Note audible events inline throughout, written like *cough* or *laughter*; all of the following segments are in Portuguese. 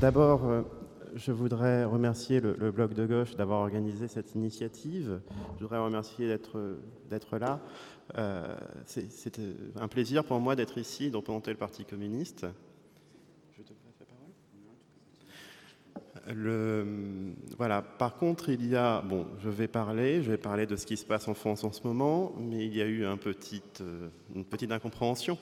D'abord, euh, je voudrais remercier le, le Bloc de gauche d'avoir organisé cette initiative. Je voudrais remercier d'être là. Euh, C'est un plaisir pour moi d'être ici, de représenter le Parti communiste. Voilà. Par contre, il y a, bon, je vais parler, je vais parler de ce qui se passe en France en ce moment, mais il y a eu euh, une petite incompréhension.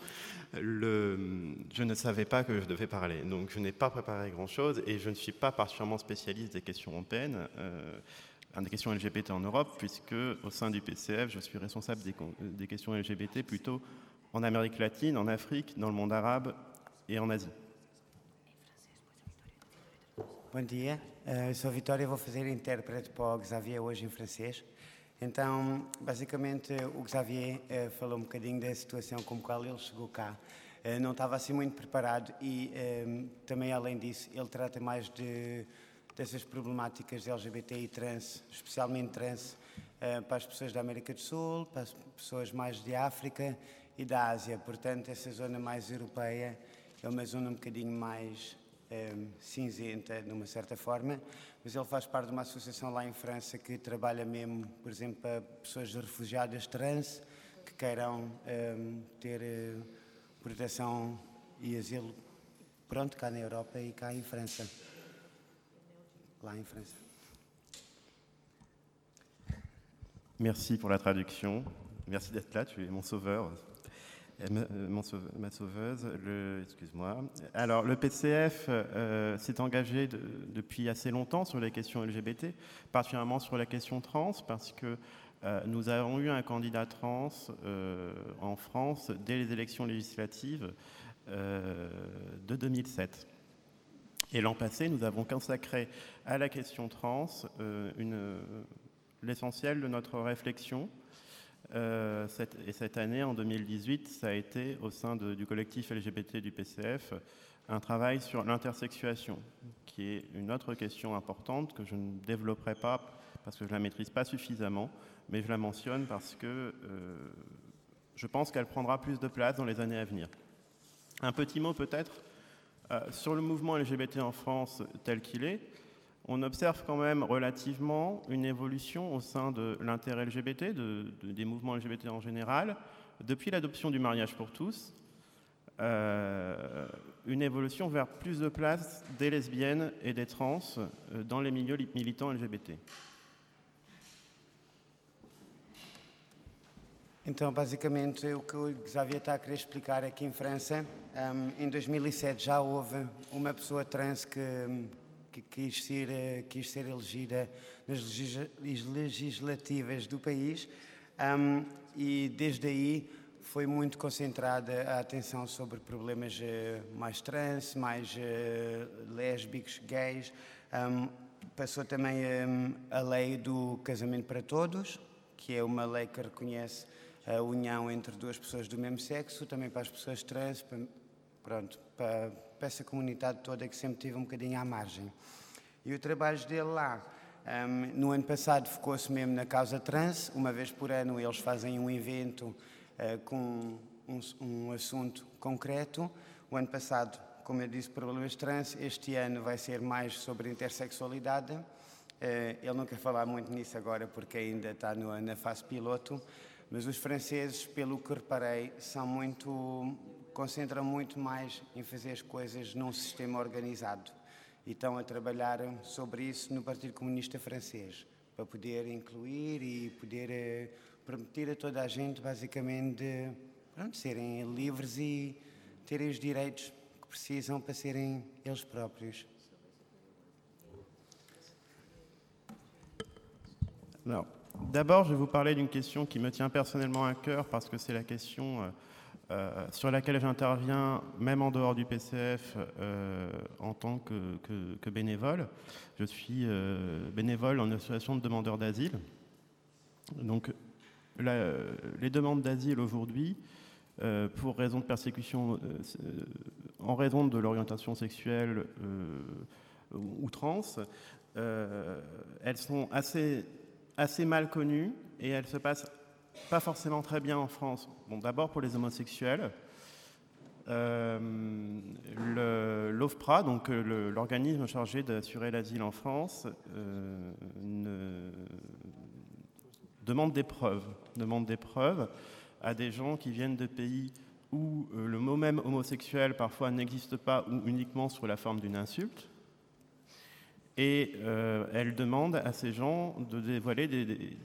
Je ne savais pas que je devais parler, donc je n'ai pas préparé grand-chose et je ne suis pas particulièrement spécialiste des questions européennes, des questions LGBT en Europe, puisque au sein du PCF, je suis responsable des questions LGBT plutôt en Amérique latine, en Afrique, dans le monde arabe et en Asie. Bom dia, uh, eu sou a Vitória e vou fazer intérprete para o Xavier hoje em francês. Então, basicamente, o Xavier uh, falou um bocadinho da situação como qual ele chegou cá. Uh, não estava assim muito preparado e também, além disso, ele trata mais de, dessas problemáticas de LGBT e trans, especialmente trans, para as pessoas da América do Sul, para as pessoas mais de África e da Ásia. Portanto, essa zona mais europeia é uma zona um bocadinho mais cinzenta, de uma certa forma, mas ele faz parte de uma associação lá em França que trabalha mesmo, por exemplo, para pessoas refugiadas trans que queiram um, ter uh, proteção e asilo, pronto, cá na Europa e cá em França. Lá em França. Merci pour la traduction. Merci d'être là, tu es mon sauveur. Ma sauveuse, excuse-moi. Alors, le PCF euh, s'est engagé depuis assez longtemps sur les questions LGBT, particulièrement sur la question trans, parce que euh, nous avons eu un candidat trans euh, en France dès les élections législatives de 2007. Et l'an passé, nous avons consacré à la question trans l'essentiel de notre réflexion euh, et cette année, en 2018, ça a été au sein du collectif LGBT du PCF un travail sur l'intersexuation, qui est une autre question importante que je ne développerai pas parce que je ne la maîtrise pas suffisamment, mais je la mentionne parce que euh, je pense qu'elle prendra plus de place dans les années à venir. Un petit mot peut-être euh, sur le mouvement LGBT en France tel qu'il est on observe quand même relativement une évolution au sein de l'intérêt LGBT, des mouvements LGBT en général, depuis l'adoption du mariage pour tous, euh, une évolution vers plus de place des lesbiennes et des trans euh, dans les milieux militants LGBT. Então, basicamente, o que Xavier a querer explicar é que em França, um, em 2007, já houve uma pessoa trans que que quis ser, eh, quis ser elegida nas legislativas do país um, e desde aí foi muito concentrada a atenção sobre problemas uh, mais trans, mais uh, lésbicos, gays. Um, passou também um, a lei do casamento para todos, que é uma lei que reconhece a união entre duas pessoas do mesmo sexo, também para as pessoas trans, para, pronto, para, para essa comunidade toda que sempre tive um bocadinho à margem. E o trabalho dele lá, um, no ano passado focou-se mesmo na causa trans, uma vez por ano eles fazem um evento uh, com um, um, assunto concreto. O ano passado, como eu disse, problemas trans, este ano vai ser mais sobre intersexualidade. Uh, ele não quer falar muito nisso agora porque ainda está no, na fase piloto, mas os franceses, pelo que reparei, são muito concentram muito mais em fazer as coisas num sistema organizado e estão a trabalhar sobre isso no Partido Comunista Francês, para poder incluir e poder eh, permitir a toda a gente, basicamente, pronto, serem livres e terem os direitos que precisam para serem eles próprios. Alors, d'abord, je vais vous parler d'une question qui me tient personnellement à cœur parce que c'est la question euh, euh, sur laquelle j'interviens même en dehors du PCF euh, en tant que, bénévole. Je suis euh, bénévole en association de demandeurs d'asile. Donc les demandes d'asile aujourd'hui, pour raison de persécution, en raison de l'orientation sexuelle ou trans, elles sont assez, assez mal connues et elles se passent pas forcément très bien en France. Bon, d'abord pour les homosexuels. Euh, l'OFPRA, donc l'organisme chargé d'assurer l'asile en France, ne... demande des preuves, demande des preuves à des gens qui viennent de pays où le mot même homosexuel parfois n'existe pas ou uniquement sous la forme d'une insulte. Et elle demande à ces gens de dévoiler des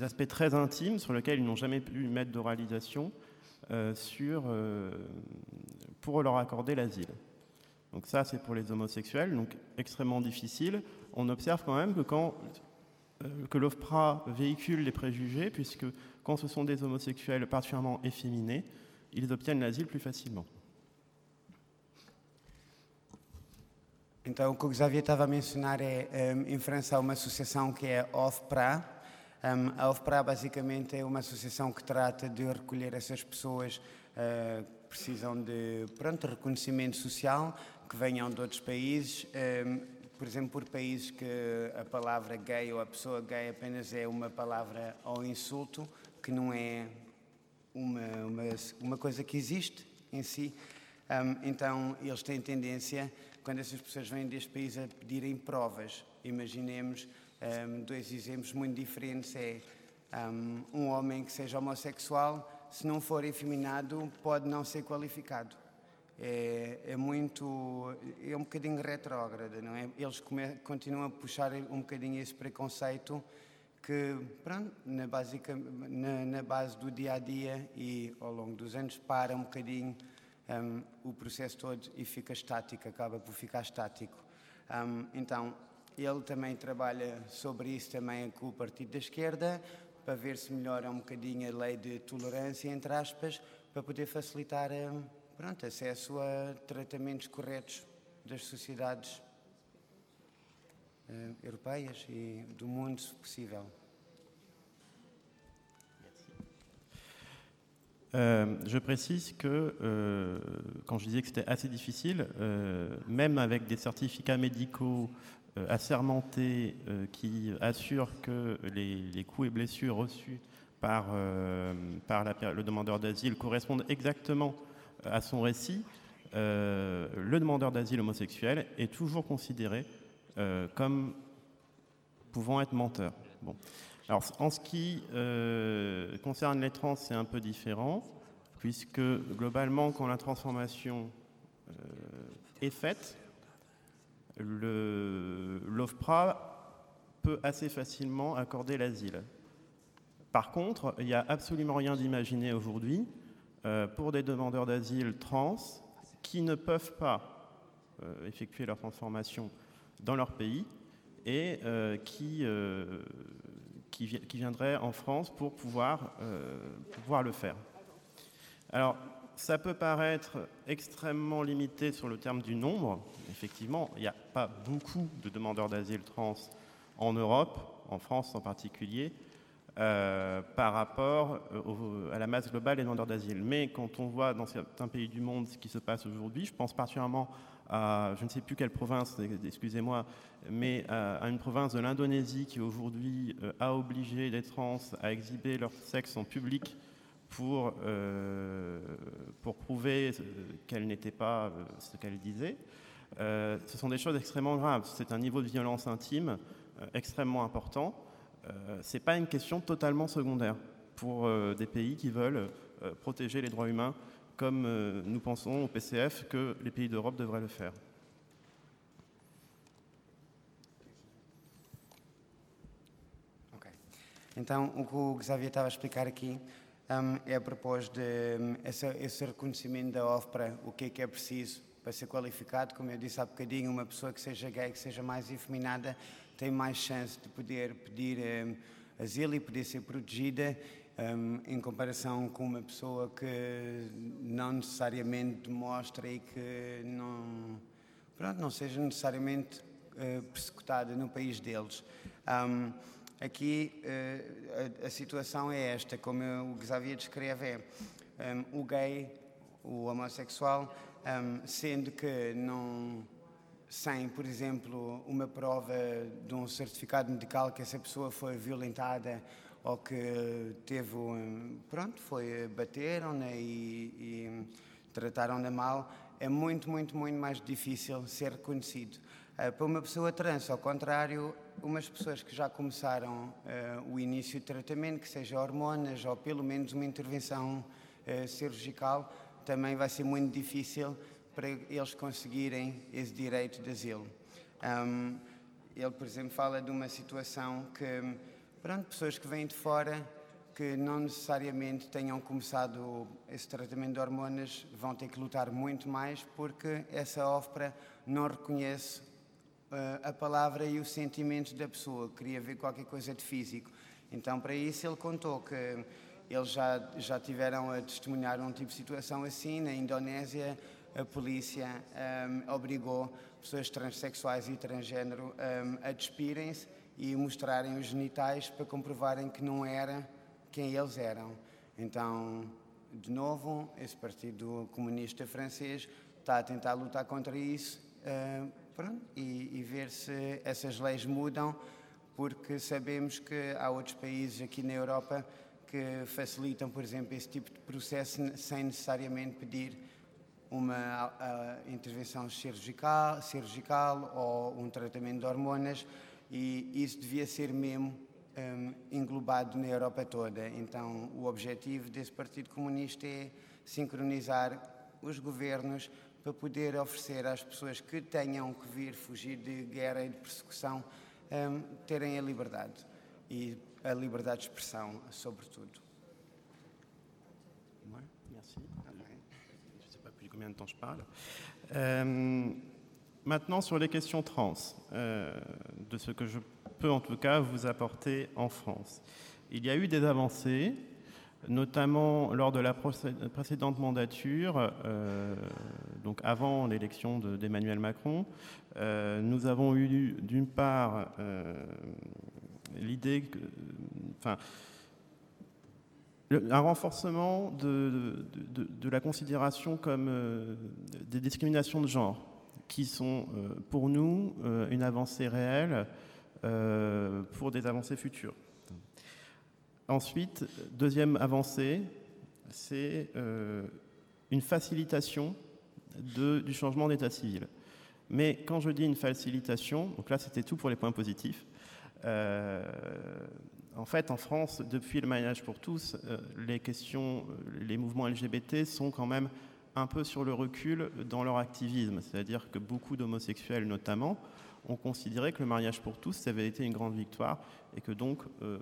aspects très intimes sur lesquels ils n'ont jamais pu mettre d'oralisation euh, euh, pour leur accorder l'asile. Donc ça, c'est pour les homosexuels, donc extrêmement difficile. On observe quand même que quand euh, que l'OFPRA véhicule les préjugés, puisque quand ce sont des homosexuels particulièrement efféminés, ils obtiennent l'asile plus facilement. Então, o que o Xavier estava a mencionar é, um, em França, há uma associação que é OFPRA, Um, a OFPRA basicamente é uma associação que trata de recolher essas pessoas uh, que precisam de pronto, reconhecimento social, que venham de outros países, um, por exemplo, por países que a palavra gay ou a pessoa gay apenas é uma palavra ou insulto, que não é uma, uma, uma coisa que existe em si. Um, então, eles têm tendência, quando essas pessoas vêm deste país, a pedirem provas. Imaginemos um, dois exemplos muito diferentes é um, um homem que seja homossexual, se não for efeminado, pode não ser qualificado. É, é, muito. é um bocadinho retrógrado, não é? Eles come, continuam a puxar um bocadinho esse preconceito que, pronto, na, basica, na, na, base do dia a dia e ao longo dos anos para um bocadinho um, o processo todo e fica estático, acaba por ficar estático. Um, então, ele também trabalha sobre isso também com o Partido da Esquerda, para ver se melhora um bocadinho a lei de tolerância, entre aspas, para poder facilitar eh, pronto, acesso a tratamentos corretos das sociedades uh, europeias e do mundo, se possível. Euh, je précise que euh, quand je disais que c'était assez difficile, euh, même avec des certificats médicaux Euh, assermenté euh, qui assure que les, coups et blessures reçus par, euh, par le demandeur d'asile correspondent exactement à son récit, le demandeur d'asile homosexuel est toujours considéré comme pouvant être menteur. Bon. Alors, en ce qui concerne les trans, c'est un peu différent, puisque globalement, quand la transformation est faite, l'OFPRA peut assez facilement accorder l'asile. Par contre, il n'y a absolument rien d'imaginé aujourd'hui euh, pour des demandeurs d'asile trans qui ne peuvent pas euh, effectuer leur transformation dans leur pays et euh, qui, viendraient en France pour pouvoir, pouvoir le faire. Alors, ça peut paraître extrêmement limité sur le terme du nombre. Effectivement, il n'y a pas beaucoup de demandeurs d'asile trans en Europe, en France en particulier, euh, par rapport euh, à la masse globale des demandeurs d'asile. Mais quand on voit dans certains pays du monde ce qui se passe aujourd'hui, je pense particulièrement à, je ne sais plus quelle province, excusez-moi, mais à, une province de l'Indonésie qui aujourd'hui euh, a obligé les trans à exhiber leur sexe en public pour, euh, pour prouver qu'elle n'était pas euh, ce qu'elle disait. Euh, ce sont des choses extrêmement graves. C'est un niveau de violence intime extrêmement important. Ce n'est pas une question totalement secondaire pour des pays qui veulent protéger les droits humains comme nous pensons au PCF que les pays d'Europe devraient le faire. Então, o que o Xavier estava a explicar aqui é a propósito de um, esse, reconhecimento da OFPRA, o que é que é preciso para ser qualificado. Como eu disse há bocadinho, uma pessoa que seja gay, que seja mais efeminada, tem mais chance de poder pedir um, asilo e poder ser protegida em comparação com uma pessoa que não necessariamente demonstra e que não, pronto, não seja necessariamente uh, persecutada no país deles. Um, Aqui uh, a, situação é esta, como o Xavier descreve, é um, o gay, o homossexual, um, sendo que não sem, por exemplo, uma prova de um certificado medical que essa pessoa foi violentada ou que teve, pronto, foi bateram-na e, e trataram-na mal, é muito, muito, muito mais difícil ser reconhecido. Uh, para uma pessoa trans, ao contrário, umas pessoas que já começaram uh, o início de tratamento, que seja hormonas ou pelo menos uma intervenção uh, cirurgical, também vai ser muito difícil para eles conseguirem esse direito de asilo. Um, ele, por exemplo, fala de uma situação que, pronto, pessoas que vêm de fora que não necessariamente tenham começado esse tratamento de hormonas vão ter que lutar muito mais porque essa ópera não reconhece a palavra e os sentimentos da pessoa, queria ver qualquer coisa de físico. Então, para isso, ele contou que eles já, já tiveram a testemunhar um tipo de situação assim. Na Indonésia, a polícia um, ehm, obrigou pessoas transexuais e transgênero um, ehm, a despirem-se e mostrarem os genitais para comprovarem que não era quem eles eram. Então, de novo, esse Partido Comunista Francês está a tentar lutar contra isso uh, pronto, e, e, ver se essas leis mudam, porque sabemos que há outros países aqui na Europa que facilitam, por exemplo, esse tipo de processo sem necessariamente pedir uma uh, intervenção cirurgical, cirurgical ou um tratamento de hormonas e isso devia ser mesmo um, englobado na Europa toda. Então, o objetivo desse Partido Comunista é sincronizar os governos para poder oferecer às pessoas que tenham que vir fugir de guerra e de persecução um, terem a liberdade e a liberdade de expressão, sobretudo. Merci. Je ne sais pas depuis combien de temps je parle. Euh, maintenant, sur les questions trans, euh, de ce que je peut en tout cas vous apporter en France. Il y a eu des avancées, notamment lors de la précédente mandature, euh, donc avant l'élection d'Emmanuel Macron. Euh, nous avons eu d'une part euh, l'idée que, enfin, un renforcement de, la considération comme des discriminations de genre, qui sont pour nous une avancée réelle pour des avancées futures. Ensuite, deuxième avancée, c'est euh, une facilitation du changement d'état civil. Mais quand je dis une facilitation, donc là c'était tout pour les points positifs, euh, en fait en France, depuis le mariage pour tous, les questions, les mouvements LGBT sont quand même un peu sur le recul dans leur activisme, c'est-à-dire que beaucoup d'homosexuels notamment ont considéré que le mariage pour tous, ça avait été une grande victoire et que donc euh,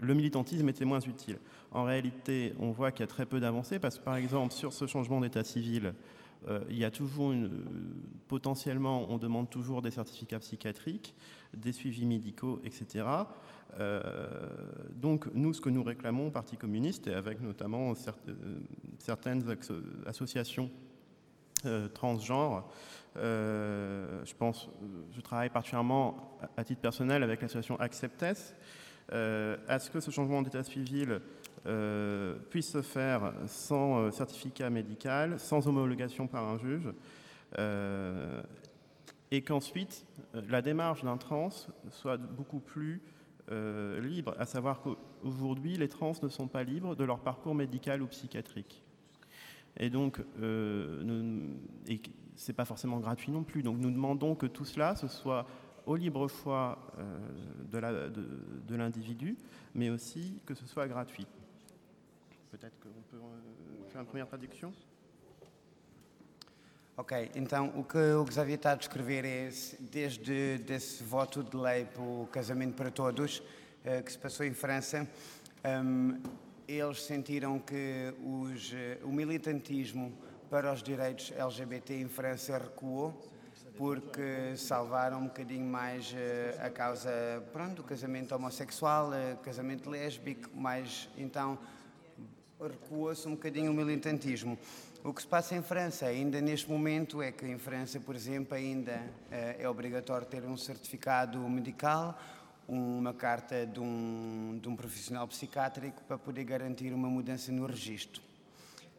le, militantisme était moins utile. En réalité, on voit qu'il y a très peu d'avancées parce que par exemple sur ce changement d'état civil, euh, il y a toujours une, potentiellement, on demande toujours des certificats psychiatriques, des suivis médicaux, etc. Euh, donc nous, ce que nous réclamons au Parti communiste, et avec notamment certaines associations transgenres, euh, je pense, je travaille particulièrement à titre personnel avec l'association Acceptes, euh, à ce que ce changement d'état civil euh, puisse se faire sans certificat médical, sans homologation par un juge, et qu'ensuite la démarche d'un trans soit beaucoup plus libre, à savoir qu'aujourd'hui les trans ne sont pas libres de leur parcours médical ou psychiatrique? Et donc, nous, c'est pas forcément gratuit non plus. Donc nous demandons que tout cela, ce soit au libre choix euh, de l'individu, mais aussi que ce soit gratuit. Peut-être qu'on peut euh, faire une première traduction Ok, então o que o Xavier está a descrever é desde desse voto de lei para o casamento para todos uh, que se passou em França, um, eles sentiram que os, uh, o militantismo para os direitos LGBT em França recuou porque salvaram um bocadinho mais uh, a causa pronto, do casamento homossexual, uh, casamento lésbico, mas então recuou-se um bocadinho o militantismo. O que se passa em França, ainda neste momento, é que em França, por exemplo, ainda é obrigatório ter um certificado medical, uma carta de um, de um profissional psiquiátrico para poder garantir uma mudança no registro.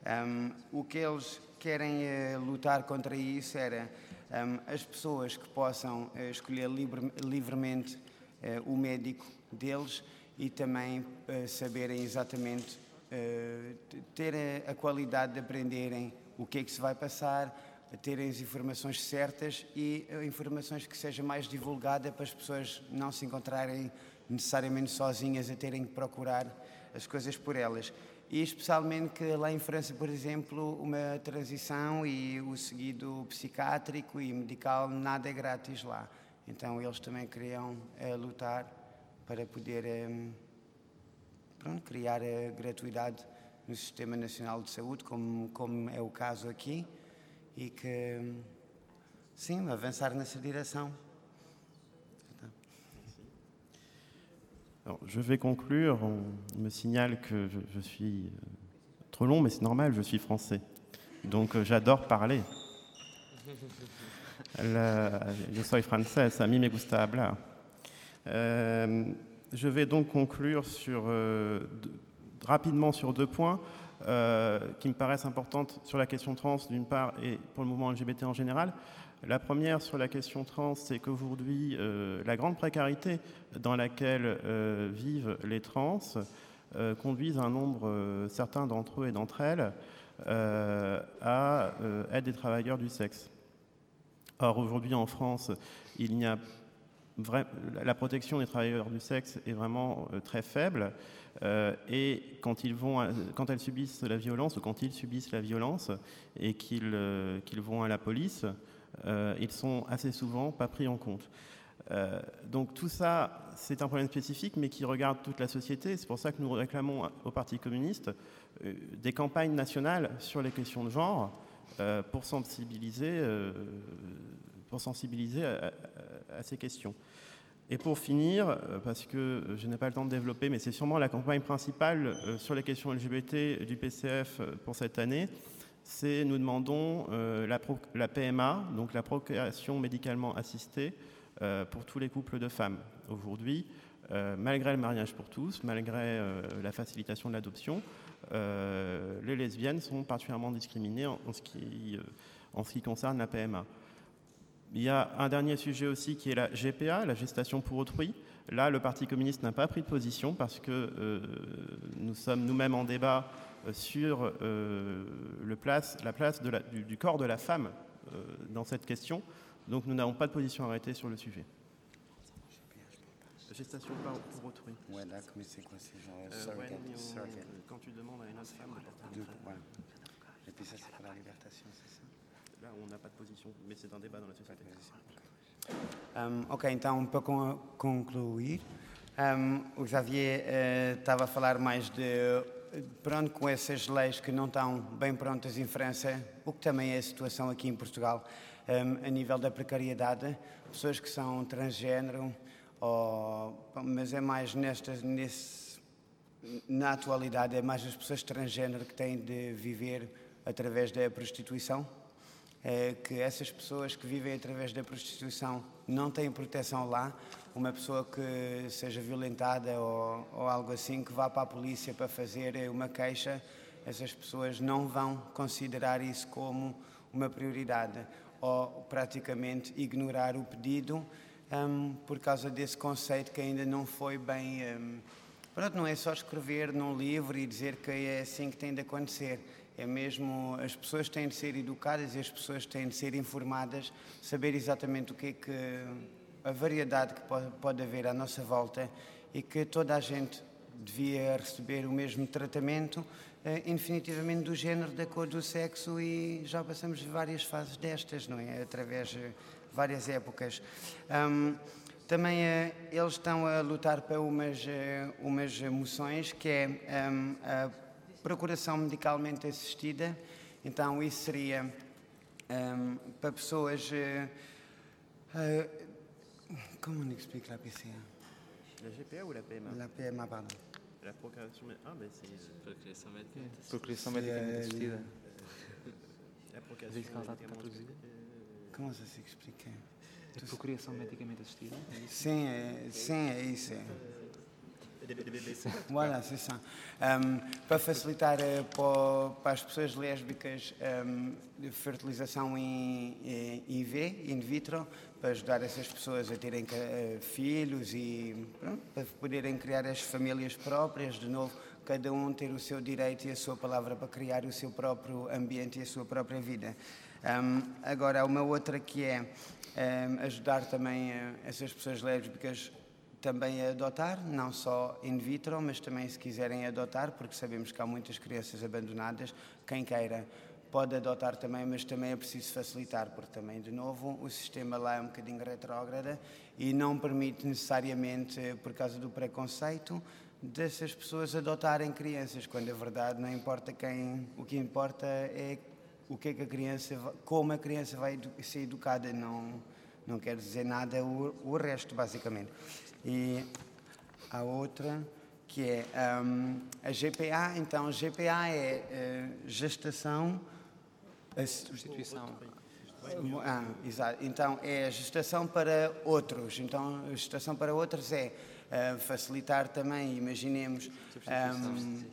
Um, o que eles querem uh, lutar contra isso era um, as pessoas que possam uh, escolher livre, livremente uh, o médico deles e também saberem exatamente ter a, a, qualidade de aprenderem o que é que se vai passar, terem as informações certas e informações que seja mais divulgada para as pessoas não se encontrarem necessariamente sozinhas a terem que procurar as coisas por elas. E especialmente que lá em França, por exemplo, uma transição e o seguido psiquiátrico e medical, nada é grátis lá. Então eles também queriam é, lutar para poder é, pronto, criar a gratuidade no Sistema Nacional de Saúde, como, como é o caso aqui, e que, sim, avançar nessa direção. Alors, je vais conclure. On me signale que je, suis euh, trop long, mais c'est normal, je suis français. Donc euh, j'adore parler. je soy français, a mí me gusta hablar. Euh, je vais donc conclure sur, rapidement sur deux points qui me paraissent importantes sur la question trans d'une part et pour le mouvement LGBT en général. La première sur la question trans, c'est qu'aujourd'hui, euh, la grande précarité dans laquelle euh, vivent les trans euh, conduisent un nombre certain d'entre eux et d'entre elles à être des travailleurs du sexe. Or, aujourd'hui en France, il n'y a la protection des travailleurs du sexe est vraiment très faible et quand, ils vont, quand elles subissent la violence ou quand ils subissent la violence et qu'ils vont à la police, euh, ils sont assez souvent pas pris en compte. Euh, donc tout ça, c'est un problème spécifique, mais qui regarde toute la société. C'est pour ça que nous réclamons au Parti communiste euh, des campagnes nationales sur les questions de genre pour sensibiliser, pour sensibiliser à, ces questions. Et pour finir, parce que je n'ai pas le temps de développer, mais c'est sûrement la campagne principale sur les questions LGBT du PCF pour cette année, c'est nous demandons euh, la, PMA, donc la procréation médicalement assistée, euh, pour tous les couples de femmes. Aujourd'hui, euh, malgré le mariage pour tous, malgré la facilitation de l'adoption, les lesbiennes sont particulièrement discriminées en ce qui concerne la PMA. Il y a un dernier sujet aussi qui est la GPA, la gestation pour autrui. Là, le Parti communiste n'a pas pris de position parce que nous sommes nous-mêmes en débat euh, sur euh, le place, la place de la, du, du, corps de la femme euh, dans cette question. Donc nous n'avons pas de position arrêtée sur le sujet. Gestation par pour autrui. Ouais, là, mais c'est quoi C'est genre euh, surrogate. Quand tu demandes à une autre femme de porter voilà. Et puis ça, c'est pour la libertation, c'est ça Là, on n'a pas de position, mais c'est un débat dans la société. Um, ok, então, para concluir, um, o Xavier estava uh, a falar mais de pronto, com essas leis que não estão bem prontas em França, o que também é a situação aqui em Portugal, um, a nível da precariedade, pessoas que são transgênero, ou, mas é mais nesta, nesse, na atualidade, é mais as pessoas transgênero que têm de viver através da prostituição. É que essas pessoas que vivem através da prostituição não têm proteção lá, uma pessoa que seja violentada ou, ou, algo assim, que vá para a polícia para fazer uma queixa, essas pessoas não vão considerar isso como uma prioridade ou praticamente ignorar o pedido um, por causa desse conceito que ainda não foi bem. Um, pronto, não é só escrever num livro e dizer que é assim que tem de acontecer. É mesmo, as pessoas têm de ser educadas e as pessoas têm de ser informadas, saber exatamente o que é que a variedade que pode, haver à nossa volta e que toda a gente devia receber o mesmo tratamento, eh, indefinitivamente do género, da cor, do sexo e já passamos várias fases destas, não é? Através de várias épocas. Um, também uh, eles estão a lutar para umas, uh, umas moções que é um, a procuração medicalmente assistida, então isso seria um, para pessoas. Uh, Comment on explique la PCA La GPA ou la PMA La PMA, pardon. La procréation... Ah, ben c'est... Procréation médicamente. Procréation médicamente assistida. La procréation médicamente Comment ça s'explique A procriação medicamente assistida? Sim, é, sim, é isso. É. *laughs* Um, para facilitar uh, para, para, as pessoas lésbicas um, fertilização in, V, in vitro, para ajudar essas pessoas a terem uh, filhos e pronto, para poderem criar as famílias próprias, de novo, cada um ter o seu direito e a sua palavra para criar o seu próprio ambiente e a sua própria vida. Um, agora, uma outra que é um, ajudar também uh, essas pessoas lésbicas também a adotar, não só in vitro, mas também se quiserem adotar, porque sabemos que há muitas crianças abandonadas. Quem queira pode adotar também, mas também é preciso facilitar, porque também, de novo, o sistema lá é um bocadinho retrógrada e não permite necessariamente, por causa do preconceito, dessas pessoas adotarem crianças, quando a verdade não importa quem, o que importa é o que é que a criança, como a criança vai ser educada, não, não quer dizer nada o, o resto, basicamente. E a outra que é um, a GPA, então a GPA é uh, gestação a substituição. Ah, exato. Então é a gestação para outros. Então a gestação para outros é uh, facilitar também, imaginemos, um,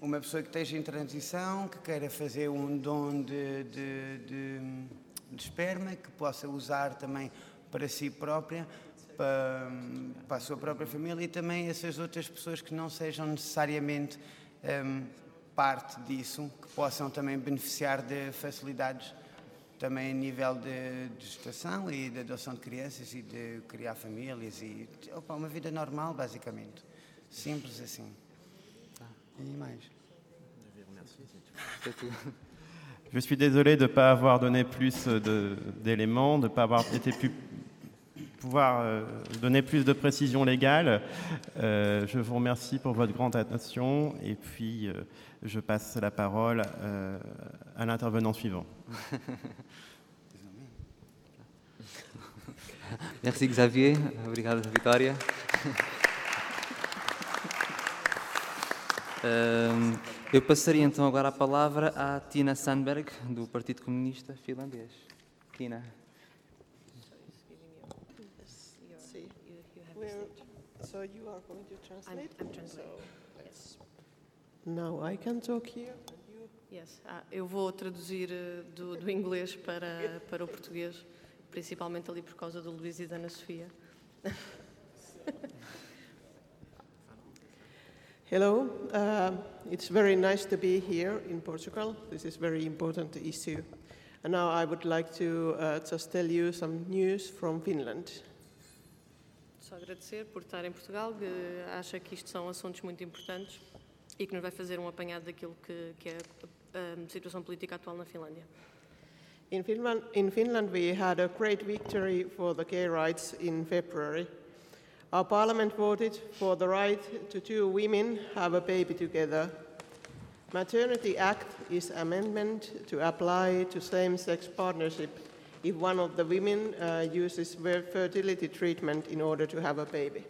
uma pessoa que esteja em transição, que queira fazer um dom de, de, de, de esperma, que possa usar também para si própria, para, para, a sua própria família e também essas outras pessoas que não sejam necessariamente um, parte disso, que possam também beneficiar de facilidades também a nível de, de gestação e de adoção de crianças e de criar famílias e opa, uma vida normal, basicamente. Simples assim. E mais. Je suis désolé de ne pas avoir donné plus d'éléments, de ne pas avoir été plus pouvoir euh, donner plus de précision légale. Euh, je vous remercie pour votre grande attention et puis euh, je passe la parole à l'intervenant suivant. *laughs* Merci Xavier, obrigado Vitória. Uh, *laughs* eu passaria então agora a palavra à Tina Sandberg, do Partido Comunista Finlandês. Tina. So you are going to translate? I'm, translating. So, yes. Now I can talk here. Yes. Ah, eu vou traduzir eh, do, do inglês para, para o português, principalmente ali por causa do Luís e da Ana Sofia. *laughs* Hello, uh, it's very nice to be here in Portugal. This is a very important issue. And now I would like to uh, just tell you some news from Finland. Só agradecer por estar em Portugal, que acha que isto são assuntos muito importantes e que nos vai fazer um apanhado daquilo que, que é a, situação política atual na Finlândia. In Finland, in Finland, we had a great victory for the gay rights in February. Our parliament voted for the right to two women have a baby together. Maternity Act is amendment to apply to same-sex partnership if one of the women uh, uses fertility treatment in order to have a baby.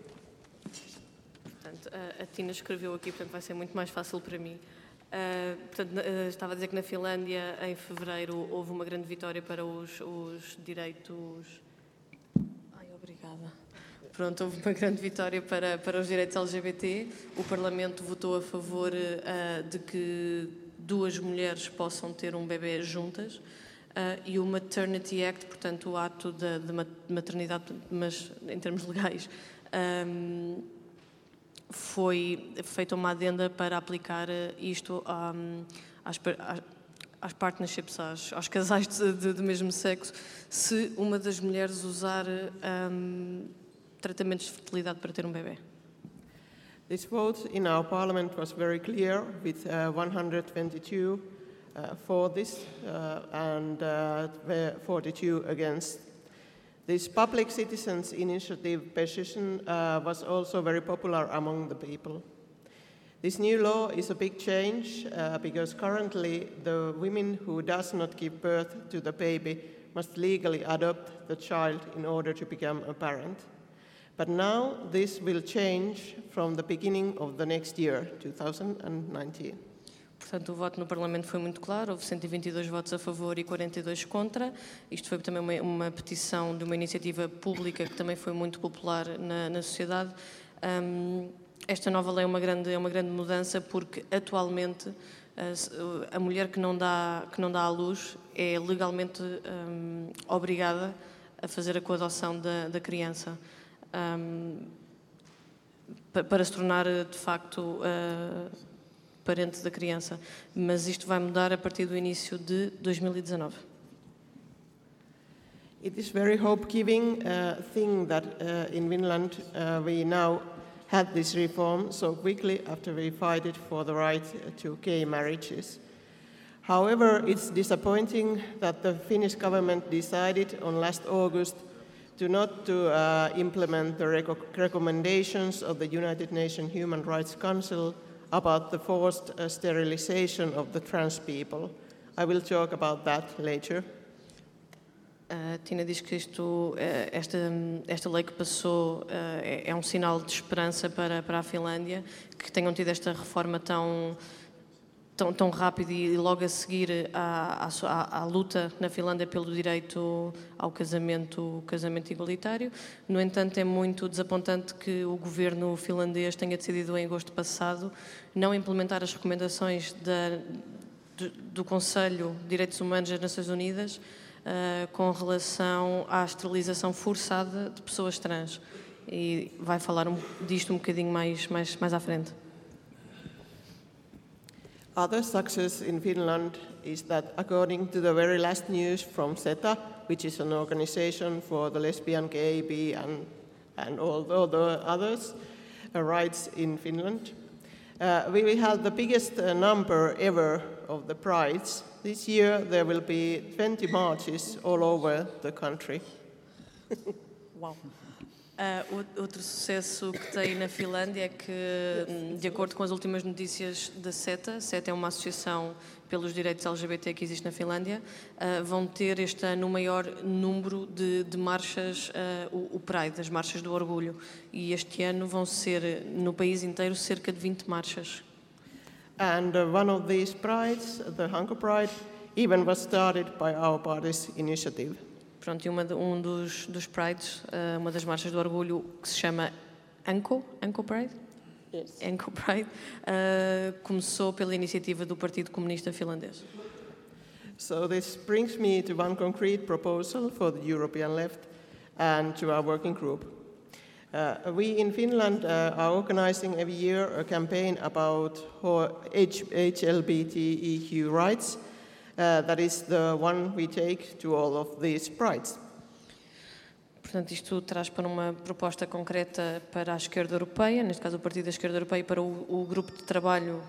Portanto, a, Tina escreveu aqui, portanto vai ser muito mais fácil para mim. Uh, portanto, uh, estava a dizer que na Finlândia, em fevereiro, houve uma grande vitória para os, os direitos. Ai, obrigada. Pronto, houve uma grande vitória para, para os direitos LGBT. O Parlamento votou a favor uh, de que duas mulheres possam ter um bebê juntas. Uh, e o Maternity Act, portanto, o ato de, de maternidade, mas em termos legais, um, foi feita uma adenda para aplicar isto um, às, às, partnerships, às, aos casais de, de, de, mesmo sexo, se uma das mulheres usar um, tratamentos de fertilidade para ter um bebê. This vote in our parliament was very clear, with uh, 122 Uh, for this uh, and 42 uh, against. This public citizens initiative petition was also very popular among the people. This new law is a big change uh, because currently the women who does not give birth to the baby must legally adopt the child in order to become a parent. But now this will change from the beginning of the next year, 2019. Portanto, o voto no Parlamento foi muito claro, houve 122 votos a favor e 42 contra. Isto foi também uma, uma petição de uma iniciativa pública que também foi muito popular na, na sociedade. Um, esta nova lei é uma grande, é uma grande mudança porque atualmente a, a mulher que não, dá, que não dá à luz é legalmente um, obrigada a fazer a coadoção da, da criança. Um, para se tornar de facto uh, parente da criança, mas isto vai mudar a partir do início de 2019. It is very hope-giving uh, thing that uh, in Finland uh, we now had this reform so quickly after we fighted for the right to gay marriages. However, it's disappointing that the Finnish government decided on last August to not to uh, implement the rec- recommendations of the United Nations Human Rights Council about the forced uh, sterilization of the trans people. I will talk about that later. A Tina diz que isto, eh, esta, esta lei que passou eh, é é um sinal de esperança para, para a Finlândia, que tenham tido esta reforma tão, tão, tão rápida e logo a seguir à, à, à- luta na Finlândia pelo direito ao casamento, casamento igualitário. No entanto, é muito desapontante que o governo finlandês tenha decidido em agosto passado não implementar as recomendações da, do, do Conselho de Direitos Humanos das Nações Unidas ah, com relação à esterilização forçada de pessoas trans. E vai falar disto um bocadinho mais, mais, mais à frente. Other success in Finland is that according to the very last news from SETA, which is an organization for the lesbian, gay, bi, and, and all the other others, uh, rights in Finland, uh, we will have the biggest uh, number ever of the prides. This year there will be 20 marches all over the country. *laughs* Uau! O- outro sucesso que tem na Finlândia é que, hum, de acordo com as últimas notícias da CETA, CETA é uma associação pelos direitos LGBT que existe na Finlândia, ah, vão ter este ano o maior número de, de marchas, ah, o, o Pride, as marchas do orgulho. E este ano vão ser, no país inteiro, cerca de 20 marchas. And uh, one of these prides, the Hunger Pride, even was started by our party's initiative. Pronto, e uma de- um dos, dos Prides, ah, uma das marchas do orgulho, que se chama ANCO, ANCO Pride? Yes. ANCO Pride, ah, começou pela iniciativa do Partido Comunista Finlandês. So this brings me to one concrete proposal for the European left and to our working group. Uh, we in Finland uh, are organizing every year a campaign about H- HLBTEQ rights. Uh, that is the one we take to all of these prides. Portanto, isto traz para uma proposta concreta para a esquerda europeia, neste caso o Partido da Esquerda Europeia, para o, o grupo de trabalho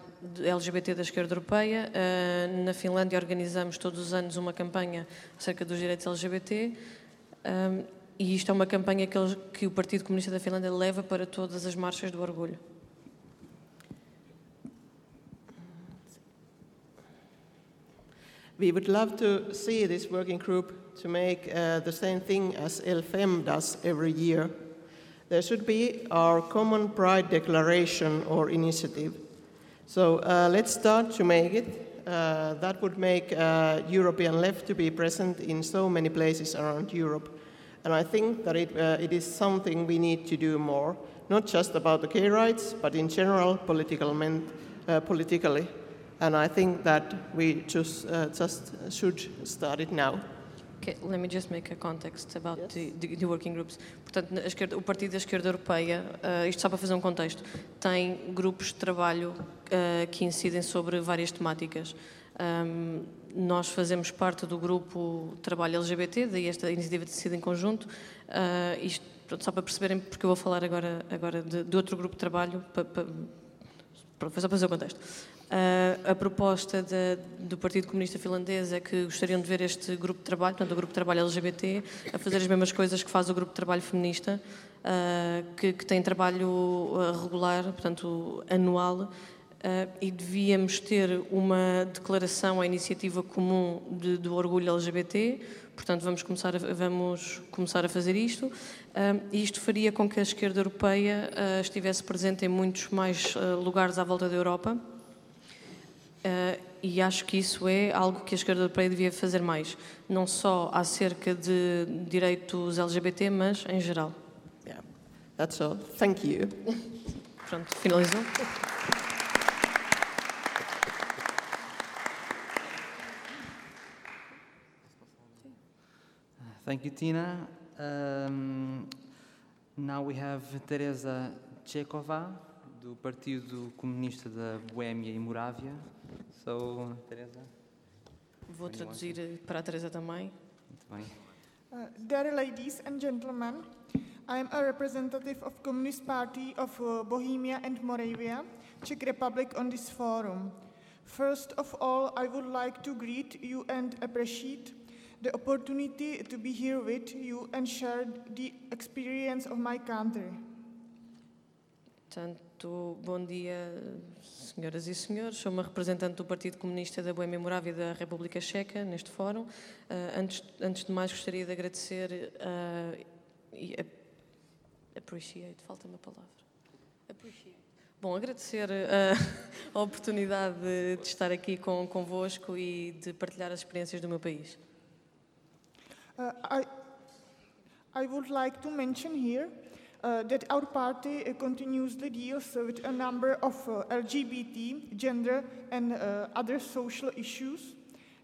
LGBT da esquerda europeia. Ah, na Finlândia organizamos todos os anos uma campanha acerca dos direitos LGBT. ah, e isto é uma campanha que, eles- que o Partido Comunista da Finlândia leva para todas as marchas do orgulho. We would love to see this working group to make uh, the same thing as LFM does every year. There should be our common pride declaration or initiative. So uh, let's start to make it. Uh, that would make uh, European left to be present in so many places around Europe. And I think that it, uh, it is something we need to do more, not just about the gay rights, but in general, political men, uh, politically. And I think that we just, uh, just should start it now. Okay, let me just make a context about the, the, the working groups. Portanto, esquerda, o Partido da Esquerda Europeia, ah, isto só para fazer um contexto, tem grupos de trabalho ah, que incidem sobre várias temáticas. Ahm, nós fazemos parte do grupo trabalho LGBT, daí esta iniciativa de Decide em Conjunto. Ah, isto, pronto, só para perceberem, porque eu vou falar agora, agora de, de outro grupo de trabalho, para, para, para fazer o contexto. Ah, a proposta da- do Partido Comunista Finlandês é que gostariam de ver este grupo de trabalho, portanto, o grupo de trabalho LGBT, a fazer as mesmas coisas que faz o grupo de trabalho feminista, ah, que, que tem trabalho regular, portanto, anual, ah, e devíamos ter uma declaração à iniciativa comum de- do orgulho LGBT, portanto, vamos começar a, vamos começar a fazer isto. Isto faria com que a esquerda europeia estivesse presente em muitos mais lugares à volta da Europa. Ah, e acho que isso é algo que a esquerda europeia devia fazer mais, não só acerca de direitos LGBT, mas em geral. Yeah, that's all. Thank you. *laughs* Pronto, finalizou. Thank you, Tina. Um, now we have Teresa Chekova, do Partido Comunista da Boémia e Morávia. Sou Teresa. Vou traduzir para a Teresa também. Muito bem. Uh, dear ladies and gentlemen, I am a representative of Communist Party of uh, Bohemia and Moravia, Czech Republic on this forum. First of all, I would like to greet you and appreciate the opportunity to be here with you and share the experience of my country. Portanto, bom dia, senhoras e senhores. Sou uma representante do Partido Comunista da Boêmia Morávia da República Checa, neste fórum. Uh, antes, antes de mais, gostaria de agradecer uh, e appreciate, falta-me a palavra. Appreciate. Bom, agradecer uh, a oportunidade de, de estar aqui com, convosco e de partilhar as experiências do meu país. Uh, I, I would like to mention here that our party uh, continuously deals with a number of uh, LGBT, gender, and uh, other social issues.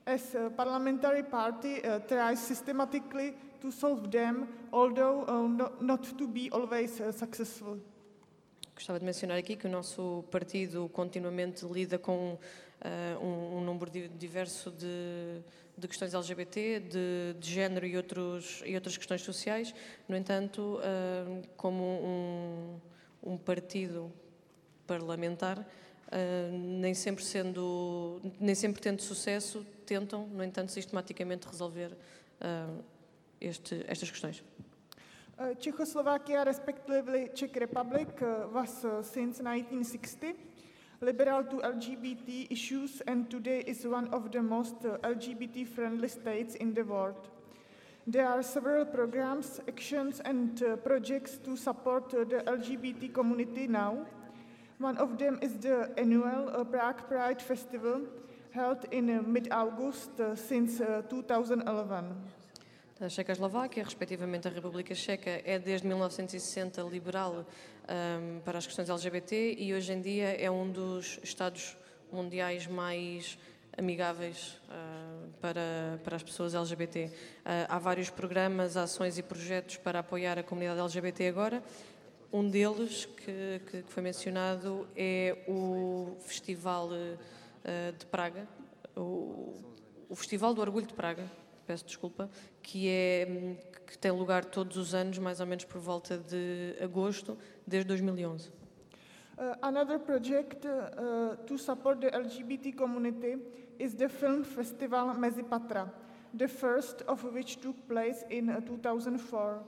As a parliamentary party uh, tries systematically to solve them, although uh, no, not to be always uh, successful. Gostava de mencionar aqui que o nosso partido continuamente lida com um, um número di- diverso de, de questões LGBT, de, de género e, outros, e outras questões sociais. No entanto, eh, como um, um partido parlamentar, eh, nem sempre sendo, nem sempre tendo sucesso, tentam, no entanto, sistematicamente resolver eh, este, estas questões. Czechoslovakia, respectively Czech Republic, was since 1960 liberal to LGBT issues and today is one of the most uh, LGBT-friendly states in the world. There are several programs, actions, and uh, projects to support uh, the LGBT community now. One of them is the annual uh, Prague Pride Festival, held in uh, mid-August uh, since uh, 2011. A Checoslováquia, respectivamente a República Checa, é desde 1960 liberal ahm, para as questões LGBT e hoje em dia é um dos Estados mundiais mais amigáveis ah, para, para as pessoas LGBT. Ah, há vários programas, ações e projetos para apoiar a comunidade LGBT agora. Um deles que, que- foi mencionado é o Festival eh, de Praga, o, o Festival do Orgulho de Praga, peço desculpa, que, é, hum, que tem lugar todos os anos, mais ou menos por volta de agosto, desde 2011. Uh, another project uh, to support the LGBT community is the film festival Mezipatra, the first of which took place in uh, 2004.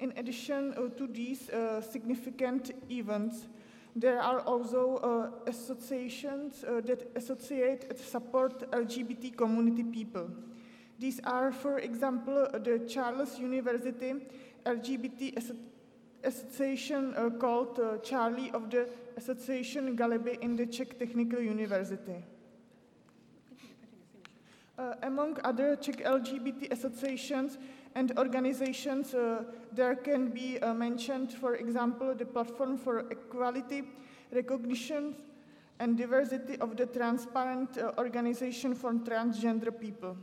In addition uh, to these uh, significant events, there are also uh, associations uh, that associate and support LGBT community people. These are, for example, the Charles University LGBT association uh, called uh, Charlie of the Association Galiby in the Czech Technical University. Uh, among other Czech LGBT associations and organizations, uh, there can be uh, mentioned, for example, the Platform for Equality, Recognition, and Diversity of the Transparent uh, Organization for Transgender People.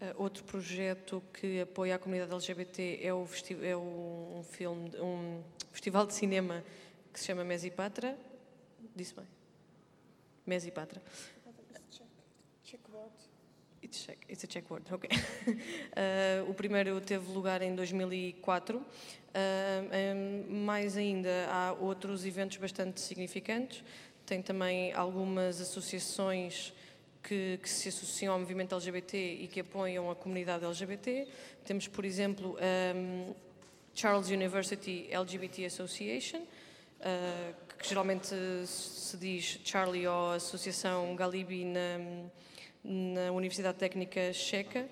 Uh, outro projeto que apoia a comunidade LGBT é, o é um filme, um festival de cinema que se chama Mesipatra. Disse bem? Mesipatra. It's Czech, it's a Czech word, ok. Uh, *laughs* o primeiro teve lugar em 2004. Uh, um, mais ainda, há outros eventos bastante significantes. Tem também algumas associações que, que se associam ao movimento LGBT e que apoiam a comunidade LGBT. Temos, por exemplo, um, Charles University LGBT Association, uh, que geralmente se diz Charlie ou Associação Galibi na, na Universidade Técnica Checa.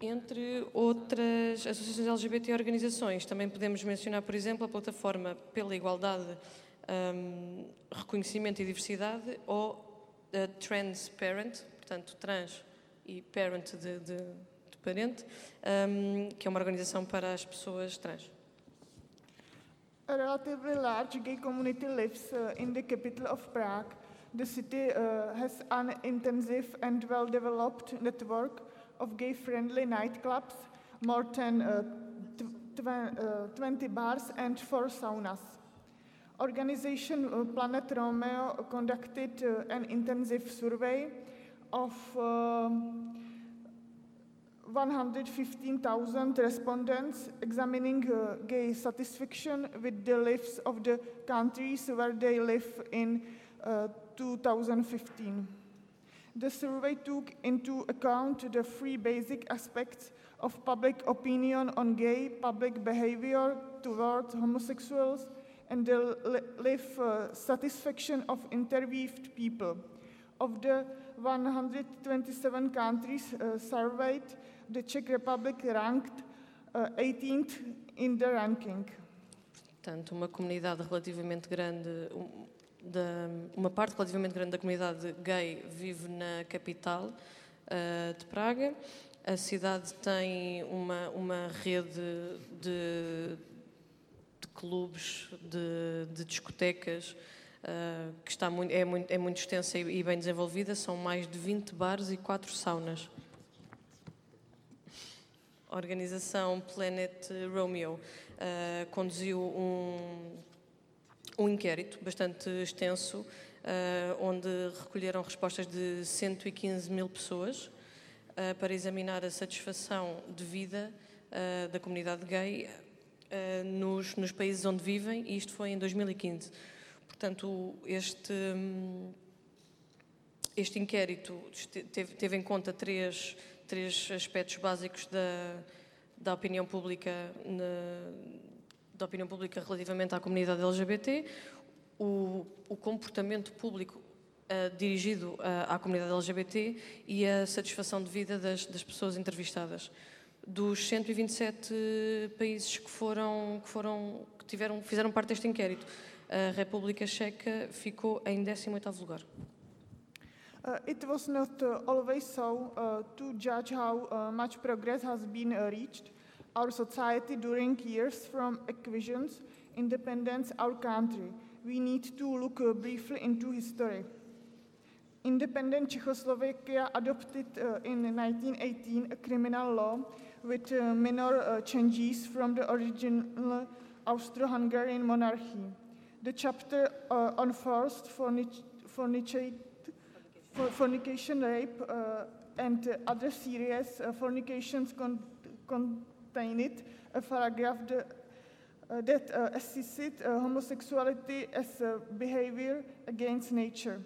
Entre outras associações LGBT e organizações, também podemos mencionar, por exemplo, a plataforma pela igualdade, hum, reconhecimento e diversidade, ou a Transparent, portanto, trans e parent de, de, de parente, hum, que é uma organização para as pessoas trans. A relatively large gay community lives uh, in the capital of Prague. The city uh, has an intensive and well developed network of gay friendly nightclubs, more than uh, tw- tw- uh, 20 bars, and four saunas. Organization uh, Planet Romeo conducted uh, an intensive survey of um, 115,000 respondents examining uh, gay satisfaction with the lives of the countries where they live in uh, 2015. The survey took into account the three basic aspects of public opinion on gay public behavior toward homosexuals and the li- life uh, satisfaction of interviewed people. Of the 127 countries uh, surveyed, the Czech Republic ranked uh, 18th in the ranking. Portanto, uma comunidade relativamente grande, da, uma parte relativamente grande da comunidade gay vive na capital uh, de Praga. A cidade tem uma, uma rede de, de clubes, de, de discotecas, uh, que está muito, é, muito, é muito extensa e, bem desenvolvida. São mais de 20 bares e 4 saunas. A organização Planet Romeo uh, conduziu um, um inquérito bastante extenso, uh, onde recolheram respostas de 115 mil pessoas uh, para examinar a satisfação de vida da comunidade gay nos, nos, países onde vivem, e isto foi em 2015. Portanto, este, este inquérito teve, teve em conta três, três aspectos básicos da, da opinião pública na, da opinião pública relativamente à comunidade LGBT, o, o comportamento público uh, dirigido uh, à comunidade LGBT e a satisfação de vida das, das, pessoas entrevistadas. Dos 127 países que foram que foram que tiveram fizeram parte deste inquérito, a República Checa ficou em 18º lugar. Uh, it was not uh, always so uh, to judge how uh, much progress has been uh, reached. Our society during years from acquisitions, independence, our country. We need to look uh, briefly into history. Independent Czechoslovakia adopted in 1918 a criminal law with uh, minor uh, changes from the original Austro-Hungarian monarchy. The chapter uh, on forced fornication fornication, rape, uh, and uh, other serious uh, fornications con- contained a paragraph that, that assisted homosexuality as a behavior against nature.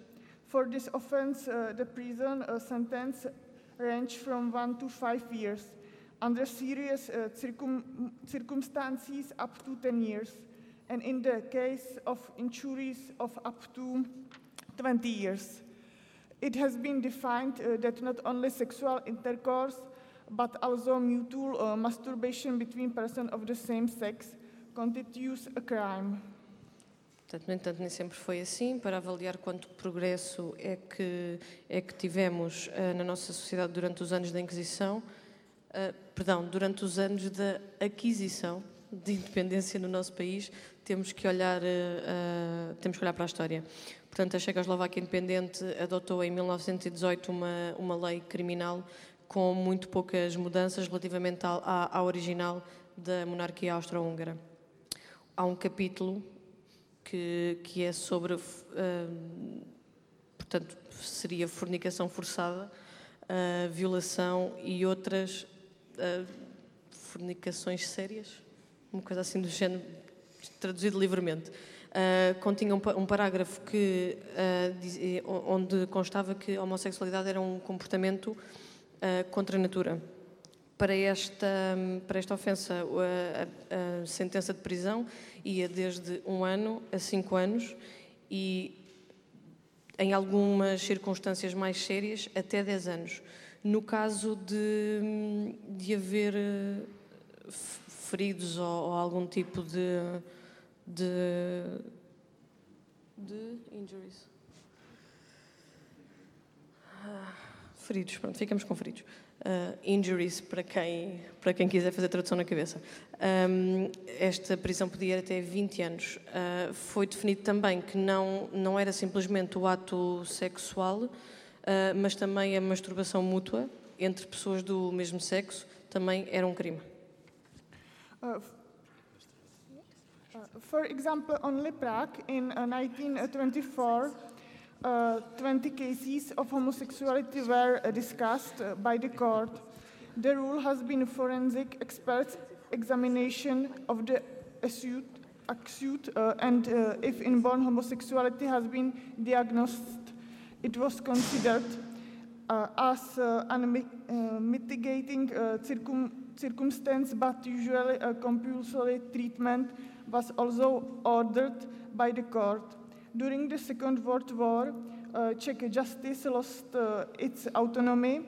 For this offense, the prison sentence ranged from one to five years. Under serious circum- circumstances, up to 10 years. And in the case of injuries, of up to 20 years. It has been defined uh, that not only sexual intercourse, but also mutual uh, masturbation between persons of the same sex constitutes a crime. Portanto, no entanto, nem sempre foi assim. Para avaliar quanto progresso é que, é que tivemos uh, na nossa sociedade durante os anos da Inquisição, uh, perdão, durante os anos da aquisição de independência no nosso país, temos que olhar, uh, temos que olhar para a história. Portanto, a Checoslováquia independente adotou em 1918 uma, uma lei criminal com muito poucas mudanças relativamente à, à original da monarquia austro-húngara. Há um capítulo que, que é sobre, uh, portanto, seria fornicação forçada, uh, violação e outras uh, fornicações sérias, uma coisa assim do género, traduzido livremente uh, continha um, um, parágrafo que, uh, diz, onde constava que a homossexualidade era um comportamento uh, contra a natura. Para esta, para esta ofensa, a, a, sentença de prisão ia desde um ano a cinco anos e, em algumas circunstâncias mais sérias, até dez anos. No caso de, de haver feridos ou, ou algum tipo de de, de injuries. Ah, feridos, pronto, ficamos com feridos. Uh, injuries, para quem, para quem quiser fazer tradução na cabeça. Um, esta prisão podia ir até 20 anos. Uh, foi definido também que não, não era simplesmente o ato sexual, mas também a masturbação mútua entre pessoas do mesmo sexo também era um crime. Uh, for example, only Prague in uh, 1924, uh, 20 cases of homosexuality were uh, discussed uh, by the court. The rule has been forensic experts' examination of the accused, accused uh, and uh, if inborn homosexuality has been diagnosed, it was considered uh, as uh, mitigating uh, circum- circumstance, but usually a compulsory treatment was also ordered by the court. During the Second World War, uh, Czech justice lost uh, its autonomy.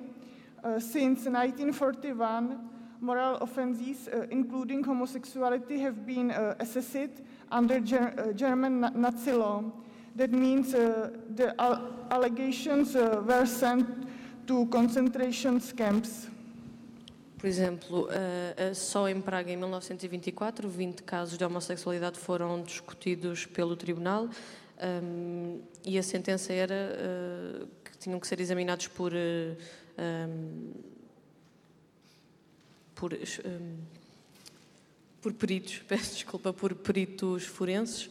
Uh, since 1941, moral offenses, uh, including homosexuality, have been uh, assessed under Ger- uh, German na- Nazi law. That means uh, the al- allegations uh, were sent to concentration camps. Por exemplo, eh, só em Praga, em 1924, 20 casos de homossexualidade foram discutidos pelo tribunal ehm, e a sentença era eh, que tinham que ser examinados por. eh, ehm, por, ehm, por peritos, *laughs* peço desculpa, por peritos forenses.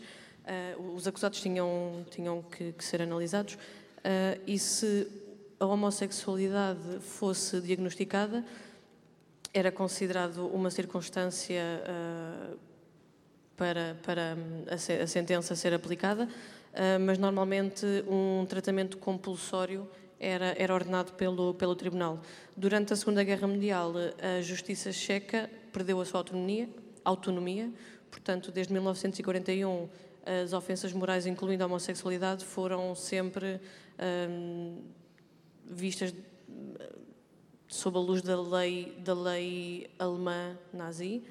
Eh, os acusados tinham, tinham que, que ser analisados eh, e se a homossexualidade fosse diagnosticada, era considerado uma circunstância ah, para, para a, a sentença ser aplicada, mas normalmente um tratamento compulsório era, era ordenado pelo, pelo tribunal. Durante a Segunda Guerra Mundial, a justiça checa perdeu a sua autonomia, autonomia portanto, desde 1941, as ofensas morais, incluindo a homossexualidade, foram sempre hum, vistas sob a luz da lei, da lei alemã nazi,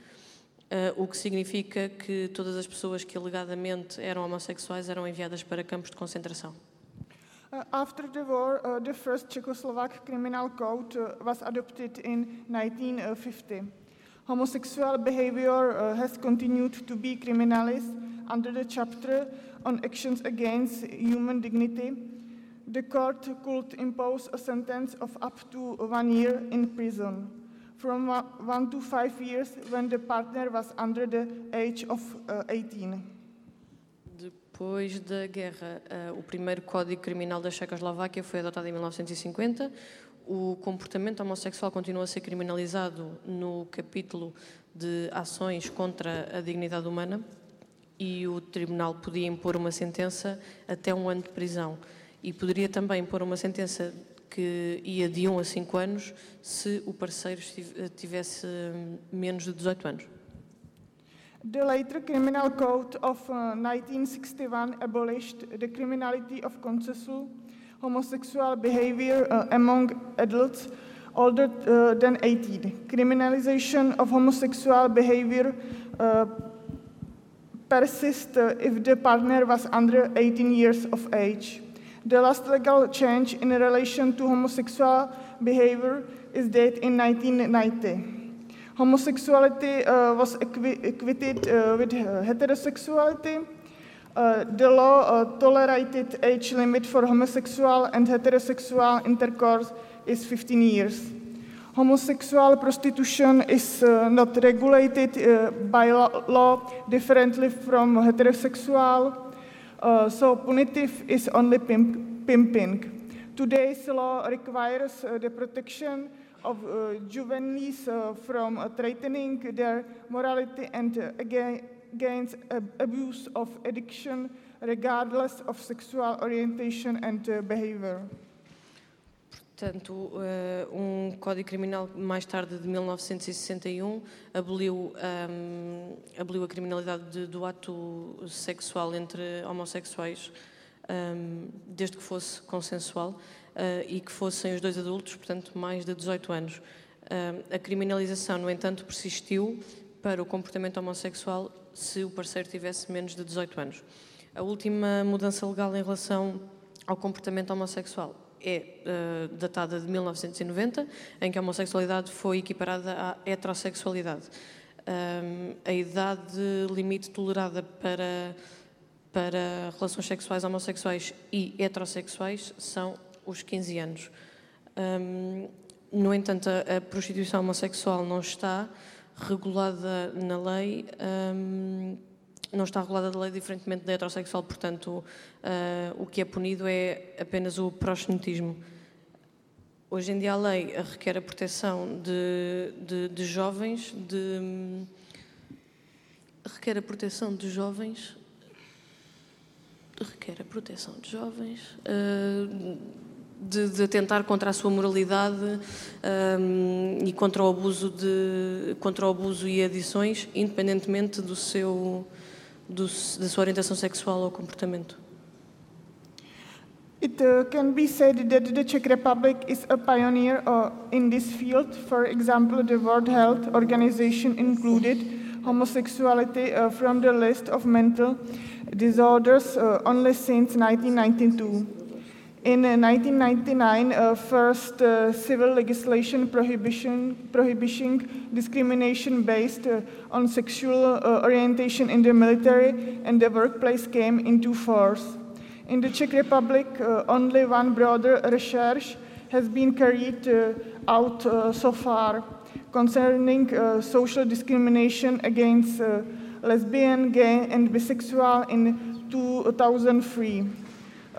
eh, o que significa que todas as pessoas que alegadamente eram homossexuais eram enviadas para campos de concentração. Uh, after the war, uh, the first Czechoslovak criminal code uh, was adopted in 1950. Homosexual behavior uh, has continued to be criminalized under the chapter on actions against human dignity. The court could impose a sentence of up to one year in prison, from one to five years when the partner was under the age of uh, 18. Depois da guerra, eh, o primeiro Código Criminal da Checoslováquia foi adotado em 1950. O comportamento homossexual continua a ser criminalizado no capítulo de ações contra a dignidade humana e o tribunal podia impor uma sentença até um ano de prisão e poderia também impor uma sentença que ia de 1 a 5 anos se o parceiro tivesse menos de 18 anos. The later Criminal Code of uh, 1961 abolished the criminality of consensual homosexual behavior uh, among adults older uh, than 18. Criminalization of homosexual behavior uh, persists uh, if the partner was under 18 years of age. The last legal change in relation to homosexual behavior is that in 1990. Homosexuality uh, was equated uh, with heterosexuality. Uh, the law uh, tolerated age limit for homosexual and heterosexual intercourse is 15 years. Homosexual prostitution is uh, not regulated uh, by law differently from heterosexual, uh, so punitive is only pimp- pimping. Today's law requires uh, the protection of uh, juveniles uh, from threatening their morality and against ab- abuse of addiction, regardless of sexual orientation and behavior. Portanto, eh, um Código Criminal mais tarde de 1961 aboliu, ehm, aboliu a criminalidade de- do ato sexual entre homossexuais, ehm, desde que fosse consensual eh, e que fossem os dois adultos, portanto, mais de 18 anos. Ehm, a criminalização, no entanto, persistiu para o comportamento homossexual se o parceiro tivesse menos de 18 anos. A última mudança legal em relação ao comportamento homossexual é eh, datada de 1990, em que a homossexualidade foi equiparada à heterossexualidade. Ahm, a idade limite tolerada para, para relações sexuais homossexuais e heterossexuais são os 15 anos. Ahm, no entanto, a, a prostituição homossexual não está regulada na lei, ahm, não está regulada da lei diferentemente da heterossexual, portanto, uh, o que é punido é apenas o proxenetismo. Hoje em dia a lei requer a proteção de, de, de jovens, de, requer a proteção de jovens, requer a proteção de jovens, uh, de, de atentar contra a sua moralidade um, e contra o abuso de contra o abuso e adições, independentemente do seu do, da sua orientação sexual ou comportamento. It uh, can be said that the Czech Republic is a pioneer uh, in this field. For example, the World Health Organization included homosexuality uh, from the list of mental disorders uh, only since 1992. In 1999, uh, uh, first uh, civil legislation prohibition, prohibiting discrimination based uh, on sexual uh, orientation in the military and the workplace came into force. In the Czech Republic, uh, only one broader research has been carried out so far concerning social discrimination against lesbian, gay, and bisexual in 2003.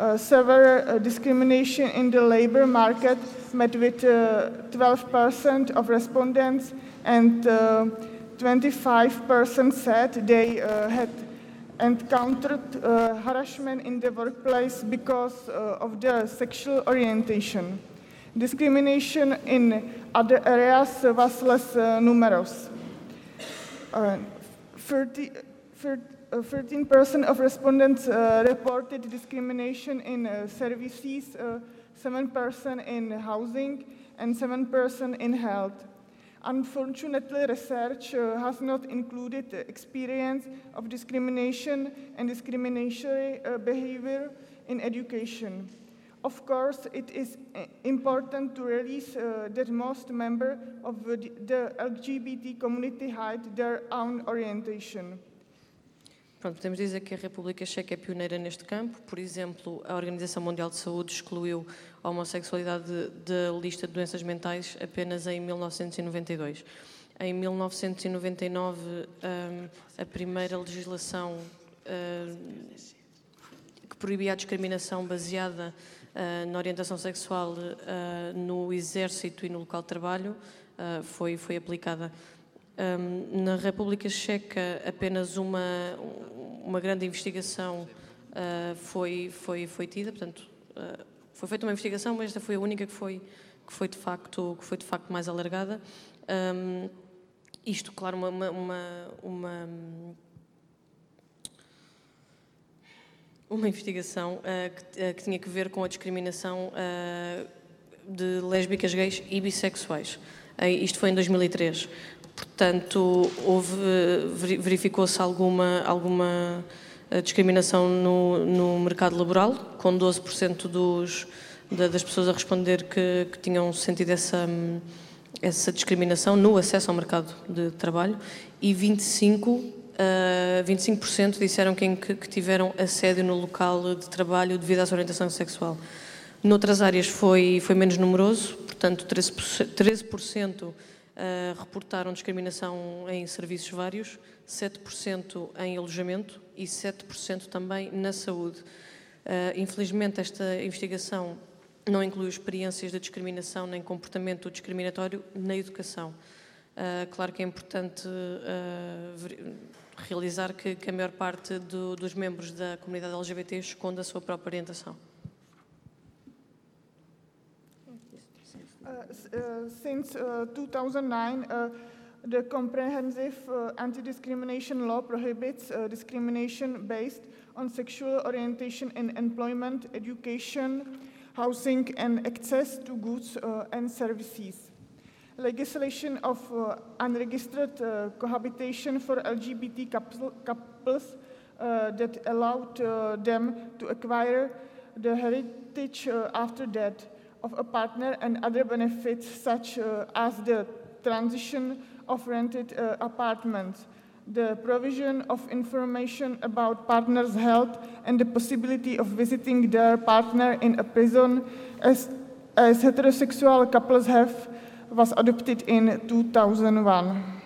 Uh, severe uh, discrimination in the labor market met with 12% uh, of respondents and 25% said they had encountered uh, harassment in the workplace because uh, of their sexual orientation. Discrimination in other areas was less uh, numerous. 30, 30 13% of respondents uh, reported discrimination in uh, services, 7% uh, in housing, and 7% in health. Unfortunately, research uh, has not included experience of discrimination and discriminatory uh, behavior in education. Of course, it is important to release uh, that most members of the, the LGBT community hide their own orientation. Pronto, podemos dizer que a República Checa é pioneira neste campo. Por exemplo, a Organização Mundial de Saúde excluiu a homossexualidade da lista de doenças mentais apenas em 1992. Em 1999, hum, a primeira legislação hum, que proibia a discriminação baseada hum, na orientação sexual no exército e no local de trabalho foi, foi aplicada. Um, na República Checa, apenas uma, uma grande investigação uh, foi, foi, foi tida, portanto, uh, foi feita uma investigação, mas esta foi a única que foi, que foi, de, facto, que foi de facto mais alargada. Um, isto, claro, uma, uma, uma, uma investigação uh, que, que, tinha que ver com a discriminação de lésbicas, gays e bissexuais. isto foi em 2003. Portanto, houve, verificou-se alguma, alguma eh, discriminação no, no mercado laboral, com 12% dos, das pessoas a responder que, que tinham sentido essa, essa discriminação no acesso ao mercado de trabalho e 25, uh, 25% disseram que, que tiveram assédio no local de trabalho devido à sua orientação sexual. Noutras áreas foi, foi menos numeroso, portanto 13%, 13% reportaram discriminação em serviços vários, 7% em alojamento e 7% também na saúde. Uh, infelizmente, esta investigação não inclui experiências de discriminação nem comportamento discriminatório na educação. Uh, claro que é importante uh, realizar que, que, a maior parte do, dos membros da comunidade LGBT esconde a sua própria orientação. Since uh, 2009, uh, the comprehensive anti-discrimination law prohibits discrimination based on sexual orientation in employment, education, housing, and access to goods and services. Legislation of uh, unregistered uh, cohabitation for LGBT couples uh, that allowed them to acquire the heritage after death of a partner and other benefits such uh, as the transition of rented uh, apartments, the provision of information about partners' health, and the possibility of visiting their partner in a prison as, as heterosexual couples have, was adopted in 2001.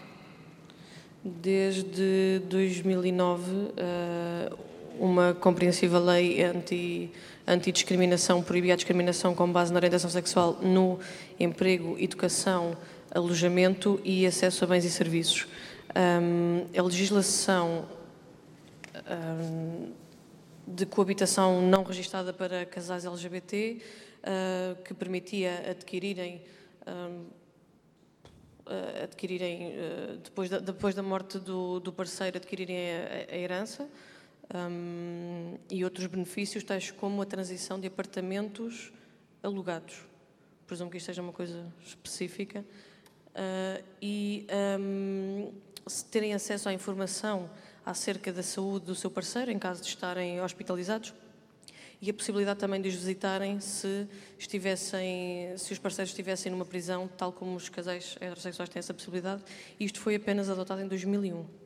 Desde 2009, eh, uma compreensível lei anti, antidiscriminação proibia a discriminação com base na orientação sexual no emprego, educação, alojamento e acesso a bens e serviços. Um, a legislação um, de coabitação não registada para casais LGBT, uh, que permitia adquirirem, um, uh, adquirirem uh, depois, da, depois da morte do, do parceiro, adquirirem a, a herança, um, e outros benefícios, tais como a transição de apartamentos alugados. Presumo que isto seja uma coisa específica. Uh, e um, se terem acesso à informação acerca da saúde do seu parceiro, em caso de estarem hospitalizados, e a possibilidade também de os visitarem se, estivessem, se os parceiros estivessem numa prisão, tal como os casais heterossexuais têm essa possibilidade. Isto foi apenas adotado em 2001.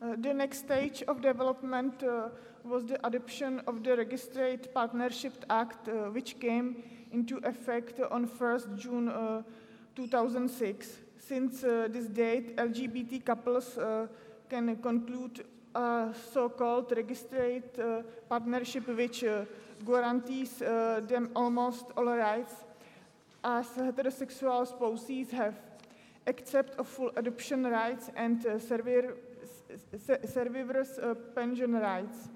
Uh, the next stage of development uh, was the adoption of the Registered Partnership Act, uh, which came into effect on 1st June uh, 2006. Since uh, this date, LGBT couples can conclude a so-called registered partnership which guarantees them almost all rights as heterosexual spouses have, except of full adoption rights and severe survivors' uh, pension rights.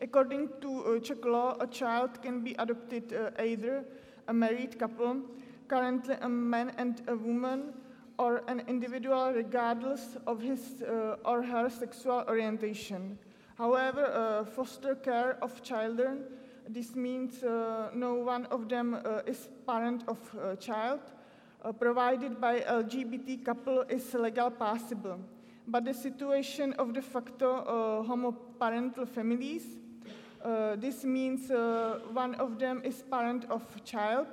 According to uh, Czech law, a child can be adopted uh, either a married couple, currently a man and a woman, or an individual regardless of his uh, or her sexual orientation. However, uh, foster care of children, this means uh, no one of them is parent of a child, provided by LGBT couple is legal possible but the situation of de facto uh, homoparental families. Uh, this means uh, one of them is parent of child,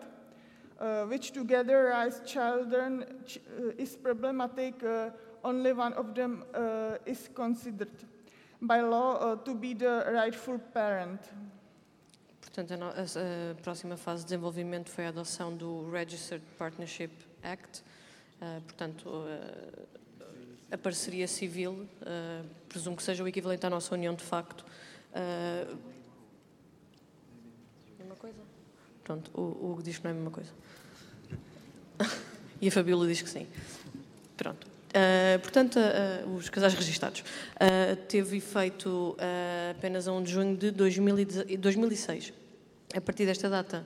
uh, which together raise children ch uh, is problematic. Uh, only one of them is considered by law to be the rightful parent. Portanto, a, a, próxima fase de desenvolvimento foi a adoção do Registered Partnership Act. portanto, a parceria civil, uh, presumo que seja o equivalente à nossa união de facto. Uh, mesma coisa? Pronto, o Hugo diz que não é a mesma coisa. *laughs* e a Fabíola diz que sim. Pronto. Uh, portanto, uh, os casais registados. Uh, teve efeito apenas a 1 de junho de 2006. A partir desta data,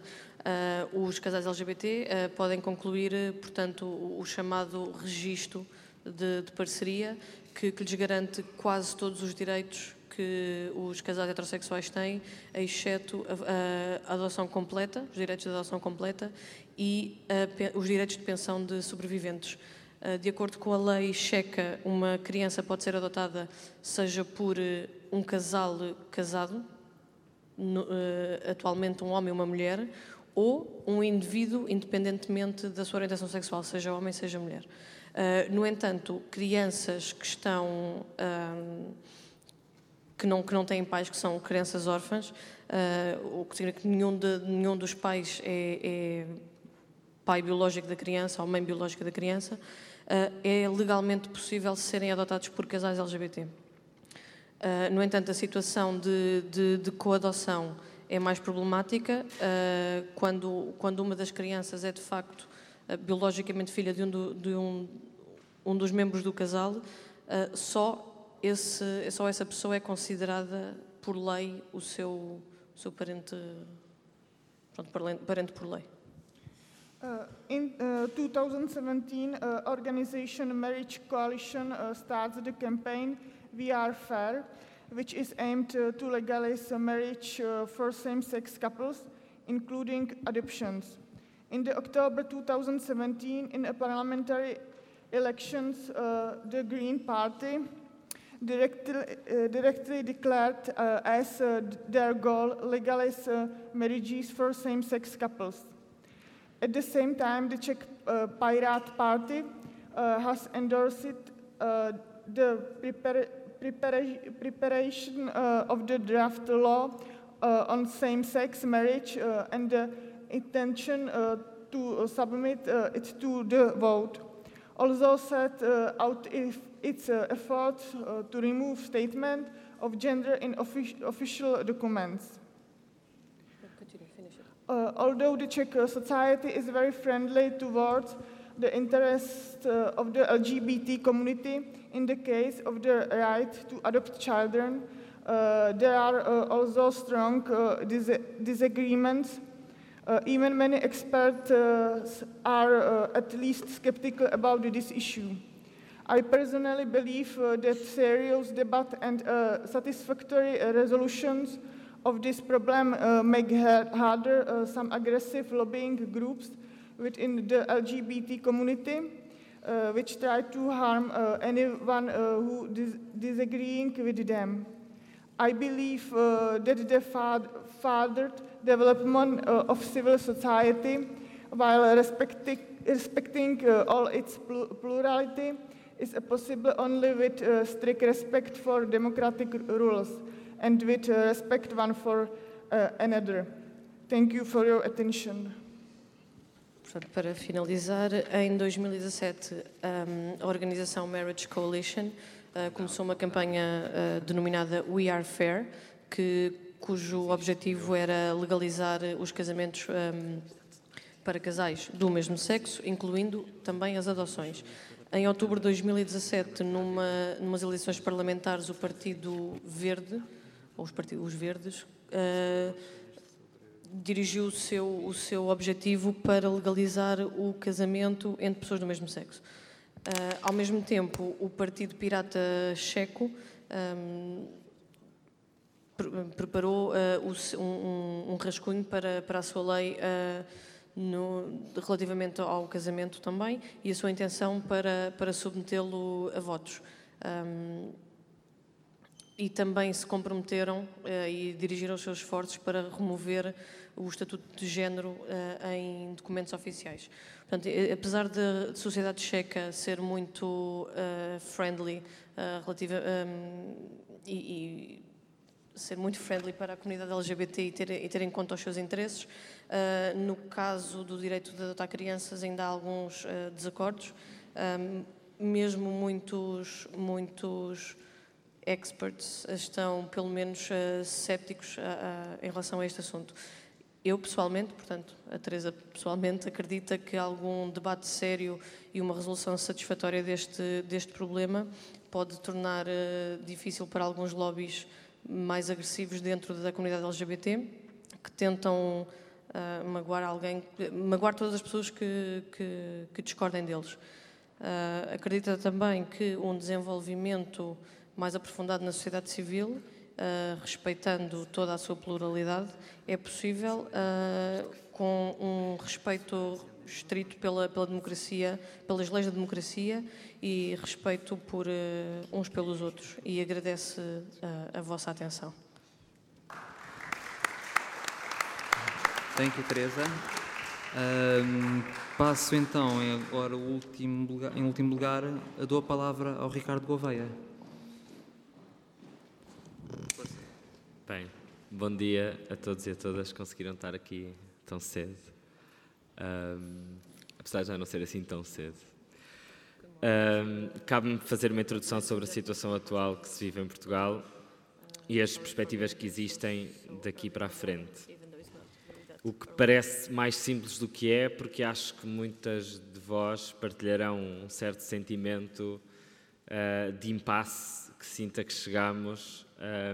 os casais LGBT podem concluir, portanto, o, o chamado registro de, de parceria que, que, lhes garante quase todos os direitos que os casais heterossexuais têm, exceto a, a adoção completa, os direitos de adoção completa e a, os direitos de pensão de sobreviventes. Ah, de acordo com a lei checa, uma criança pode ser adotada seja por eh, um casal casado, no, uh, atualmente um homem e uma mulher, ou um indivíduo independentemente da sua orientação sexual, seja homem, seja mulher. Uh, no entanto, crianças que estão um, que, não, que não têm pais, que são crianças órfãs, uh, o que significa que nenhum, de, nenhum dos pais é, é, pai biológico da criança ou mãe biológica da criança, uh, é legalmente possível serem adotados por casais LGBT. no entanto, a situação de, de, de coadoção é mais problemática quando, quando uma das crianças é de facto biologicamente filha de um, do, de um, um dos membros do casal, uh, só, esse, só essa pessoa é considerada por lei o seu, o seu parente, pronto, parente por lei. Uh, in uh, 2017, uh, organization Marriage Coalition uh, starts the campaign We Are Fair, which is aimed uh, to legalize marriage uh, for same-sex couples, including adoptions. In the October 2017, in a parliamentary elections, uh, the Green Party directly, uh, directly declared uh, as uh, their goal legalize uh, marriages for same-sex couples. At the same time, the Czech uh, Pirate Party has endorsed the prepar prepara preparation of the draft law on same-sex marriage and the intention to submit it to the vote. also set uh, out if its uh, effort uh, to remove statement of gender in offic- official documents. Uh, although the Czech uh, society is very friendly towards the interest uh, of the LGBT community in the case of the right to adopt children, uh, there are uh, also strong uh, dis- disagreements. Uh, even many experts uh, are uh, at least skeptical about this issue. I personally believe that serious debate and satisfactory resolutions of this problem uh, make ha- harder uh, some aggressive lobbying groups within the LGBT community, uh, which try to harm anyone who dis- disagreeing with them. I believe that the further development uh, of civil society, while respecting, respecting uh, all its plu- plurality, is possible only with uh, strict respect for democratic rules and with respect one for another. Thank you for your attention. Para finalizar, em 2017, um, a organização Marriage Coalition começou uma campanha denominada We Are Fair, que, cujo objetivo era legalizar os casamentos um, para casais do mesmo sexo, incluindo também as adoções. Em outubro de 2017, numa, numas eleições parlamentares, o Partido Verde, ou os, partidos, os Verdes, uh, dirigiu o seu, o seu objetivo para legalizar o casamento entre pessoas do mesmo sexo. Uh, ao mesmo tempo, o Partido Pirata Checo um, preparou uh, um, um, rascunho para, para a sua lei uh, no, relativamente ao casamento também e a sua intenção para, para submetê-lo a votos. Um, e também se comprometeram uh, e dirigiram os seus esforços para remover o Estatuto de Género em documentos oficiais. Portanto, apesar da sociedade checa ser muito friendly relativa, um, e, e, ser muito friendly para a comunidade LGBT e ter, e ter em conta os seus interesses, no caso do direito de adotar crianças ainda há alguns desacordos, um, mesmo muitos, muitos experts estão, pelo menos, uh, uh, uh, em relação a este assunto. Eu, pessoalmente, portanto, a Teresa pessoalmente, acredita que algum debate sério e uma resolução satisfatória deste, deste problema pode tornar difícil para alguns lobbies mais agressivos dentro da comunidade LGBT, que tentam magoar alguém, magoar todas as pessoas que, que, que discordem deles. acredita também que um desenvolvimento mais aprofundado na sociedade civil, uh, respeitando toda a sua pluralidade, é possível uh, com um respeito estrito pela, pela democracia, pelas leis da democracia e respeito por uh, uns pelos outros. E agradece a vossa atenção. Thank you, Teresa. Um, passo então agora o último lugar, em último lugar, dou a palavra ao Ricardo Gouveia. Bem, bom dia a todos e a todas que conseguiram estar aqui tão cedo. Um, apesar de já não ser assim tão cedo. Um, Cabe-me fazer uma introdução sobre a situação atual que se vive em Portugal e as perspectivas que existem daqui para a frente. O que parece mais simples do que é, porque acho que muitas de vós partilharão um certo sentimento uh, de impasse que sinta que chegamos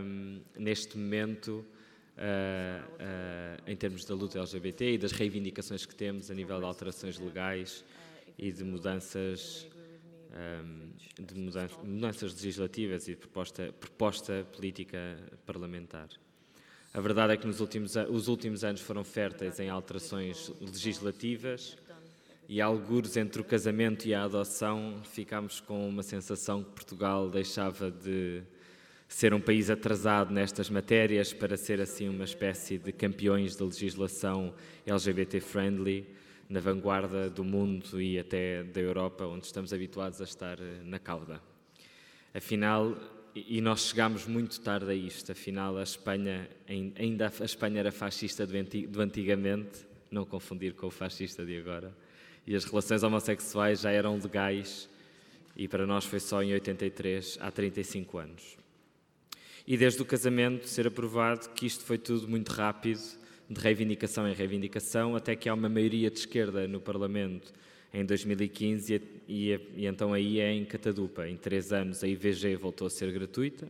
um, neste momento uh, em termos da luta LGBT e das reivindicações que temos a nível de alterações legais e de mudanças um, de mudanças, mudanças legislativas e de proposta, proposta política parlamentar. A verdade é que nos últimos, os últimos anos foram férteis em alterações legislativas e algures entre o casamento e a adoção ficámos com uma sensação que Portugal deixava de ser um país atrasado nestas matérias para ser assim uma espécie de campeões da legislação LGBT friendly na vanguarda do mundo e até da Europa, onde estamos habituados a estar eh, na cauda. Afinal, e nós chegámos muito tarde a isto, afinal a Espanha, ainda a Espanha era fascista do antigamente, não confundir com o fascista de agora, E as relações homossexuais já eram legais e para nós foi só em 83, há 35 anos. E desde o casamento ser aprovado que isto foi tudo muito rápido, de reivindicação em reivindicação, até que há uma maioria de esquerda no Parlamento em 2015 e, e, e então aí é em Catadupa. Em três anos a IVG voltou a ser gratuita,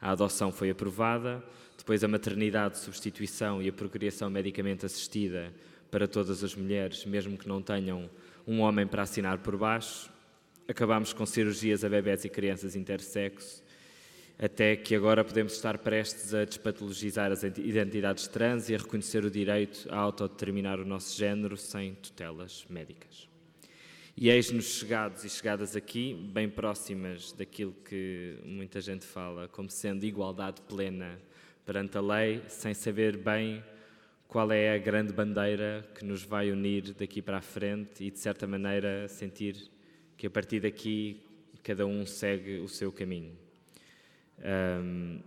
a adoção foi aprovada, depois a maternidade, substituição e a procriação medicamente assistida para todas as mulheres, mesmo que não tenham um homem para assinar por baixo. Acabámos com cirurgias a bebés e crianças intersexo, até que agora podemos estar prestes a despatologizar as identidades trans e a reconhecer o direito a autodeterminar o nosso género sem tutelas médicas. E eis-nos chegados e chegadas aqui, bem próximas daquilo que muita gente fala como sendo igualdade plena perante a lei, sem saber bem qual é a grande bandeira que nos vai unir daqui para a frente e, de certa maneira, sentir que a partir daqui cada um segue o seu caminho. Um,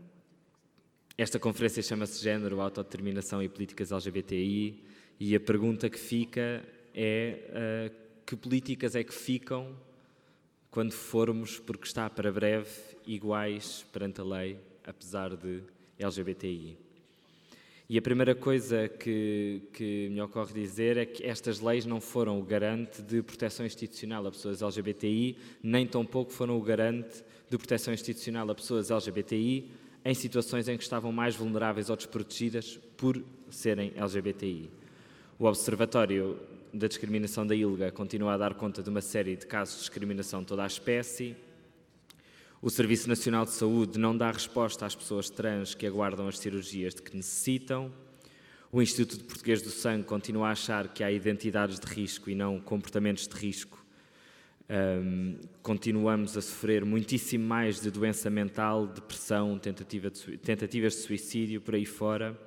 esta conferência chama-se Género, Autodeterminação e Políticas LGBTI e a pergunta que fica é uh, que políticas é que ficam quando formos, porque está para breve, iguais perante a lei, apesar de LGBTI. E a primeira coisa que, que, me ocorre dizer é que estas leis não foram o garante de proteção institucional a pessoas LGBTI, nem tampouco foram o garante de proteção institucional a pessoas LGBTI em situações em que estavam mais vulneráveis ou desprotegidas por serem LGBTI. O Observatório da discriminação da ILGA continua a dar conta de uma série de casos de discriminação toda a espécie. O Serviço Nacional de Saúde não dá resposta às pessoas trans que aguardam as cirurgias de que necessitam. O Instituto Português do Sangue continua a achar que há identidades de risco e não comportamentos de risco. Um, continuamos a sofrer muitíssimo mais de doença mental, depressão, tentativa de, tentativas de suicídio por aí fora.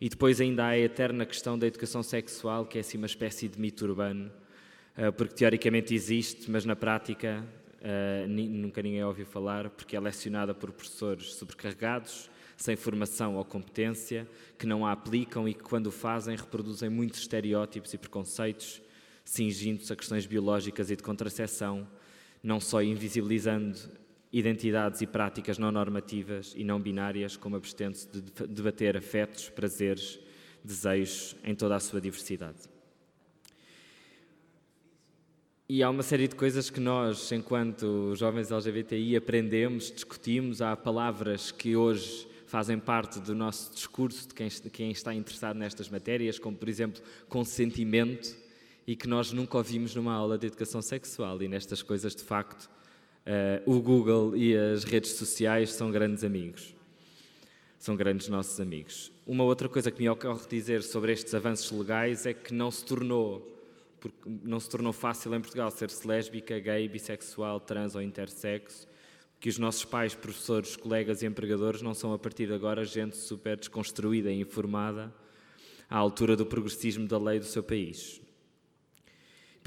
E depois ainda há a eterna questão da educação sexual, que é assim uma espécie de mito urbano, eh, porque teoricamente existe, mas na prática eh, nunca ninguém ouviu falar, porque é lecionada por professores sobrecarregados, sem formação ou competência, que não a aplicam e que, quando o fazem, reproduzem muitos estereótipos e preconceitos, cingindo-se a questões biológicas e de contracepção, não só invisibilizando identidades e práticas não normativas e não binárias, como abstente de debater afetos, prazeres, desejos em toda a sua diversidade. E há uma série de coisas que nós, enquanto jovens LGBTI, aprendemos, discutimos. Há palavras que hoje fazem parte do nosso discurso de quem está interessado nestas matérias, como, por exemplo, consentimento, e que nós nunca ouvimos numa aula de educação sexual. E nestas coisas, de facto, Uh, o Google e as redes sociais são grandes amigos. São grandes nossos amigos. Uma outra coisa que me ocorre dizer sobre estes avanços legais é que não se tornou, não se tornou fácil em Portugal ser-se lésbica, gay, bissexual, trans ou intersexo, que os nossos pais, professores, colegas e empregadores não são a partir de agora gente super desconstruída e informada à altura do progressismo da lei do seu país.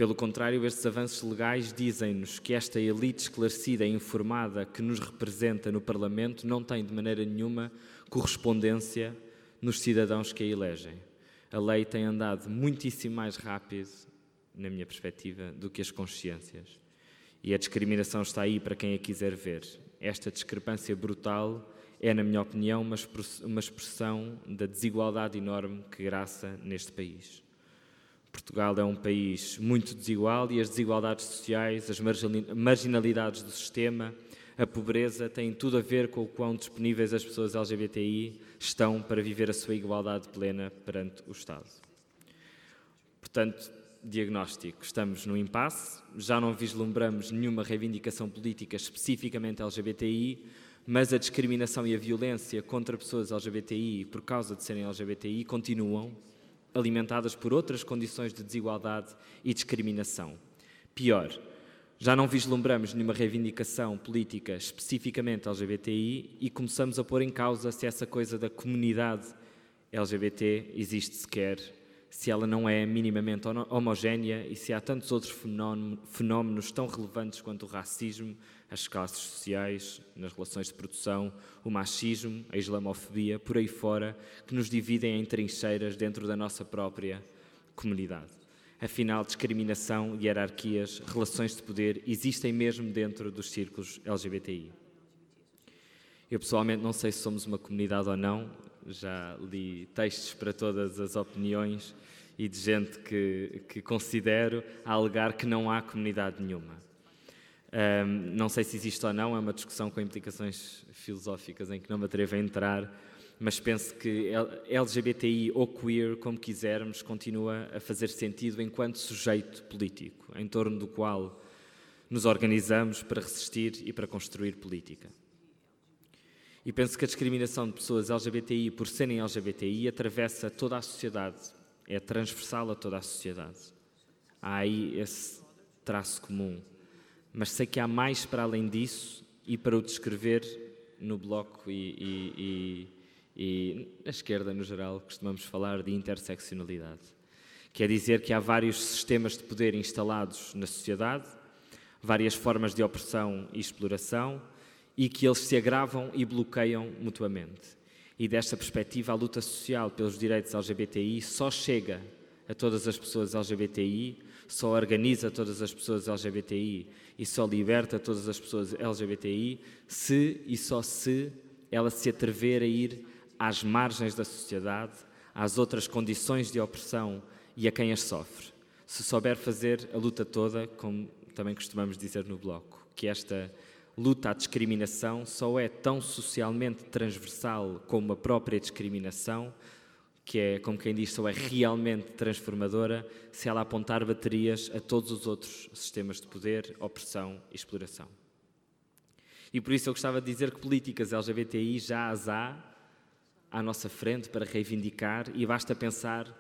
Pelo contrário, estes avanços legais dizem-nos que esta elite esclarecida e informada que nos representa no Parlamento não tem de maneira nenhuma correspondência nos cidadãos que a elegem. A lei tem andado muitíssimo mais rápido, na minha perspectiva, do que as consciências. E a discriminação está aí para quem a quiser ver. Esta discrepância brutal é, na minha opinião, uma expressão da desigualdade enorme que graça neste país. Portugal é um país muito desigual e as desigualdades sociais, as marginalidades do sistema, a pobreza têm tudo a ver com o quão disponíveis as pessoas LGBTI estão para viver a sua igualdade plena perante o Estado. Portanto, diagnóstico: estamos no impasse, já não vislumbramos nenhuma reivindicação política especificamente LGBTI, mas a discriminação e a violência contra pessoas LGBTI por causa de serem LGBTI continuam alimentadas por outras condições de desigualdade e discriminação. Pior, já não vislumbramos nenhuma reivindicação política especificamente LGBTI e começamos a pôr em causa se essa coisa da comunidade LGBT existe sequer, se ela não é minimamente homogénea e se há tantos outros fenómenos tão relevantes quanto o racismo, as classes sociais, nas relações de produção, o machismo, a islamofobia, por aí fora, que nos dividem em trincheiras dentro da nossa própria comunidade. Afinal, discriminação, hierarquias, relações de poder existem mesmo dentro dos círculos LGBTI. Eu pessoalmente não sei se somos uma comunidade ou não, já li textos para todas as opiniões e de gente que, que considero a alegar que não há comunidade nenhuma. Um, não sei se existe ou não, é uma discussão com implicações filosóficas em que não me atrevo a entrar, mas penso que LGBTI ou queer, como quisermos, continua a fazer sentido enquanto sujeito político, em torno do qual nos organizamos para resistir e para construir política. E penso que a discriminação de pessoas LGBTI por serem LGBTI atravessa toda a sociedade, é transversal a toda a sociedade. Há aí esse traço comum. Mas sei que há mais para além disso e para o descrever no Bloco e, e, e e na esquerda, no geral, costumamos falar de interseccionalidade. Quer dizer que há vários sistemas de poder instalados na sociedade, várias formas de opressão e exploração, e que eles se agravam e bloqueiam mutuamente. E desta perspectiva, a luta social pelos direitos LGBTI só chega a todas as pessoas LGBTI, só organiza todas as pessoas LGBTI e só liberta todas as pessoas LGBTI se e só se ela se atrever a ir às margens da sociedade, às outras condições de opressão e a quem as sofre. Se souber fazer a luta toda, como também costumamos dizer no Bloco, que esta luta à discriminação só é tão socialmente transversal como a própria discriminação, que é, como quem diz, só é realmente transformadora se ela apontar baterias a todos os outros sistemas de poder, opressão e exploração. E por isso eu gostava de dizer que políticas LGBTI já as há à nossa frente para reivindicar e basta pensar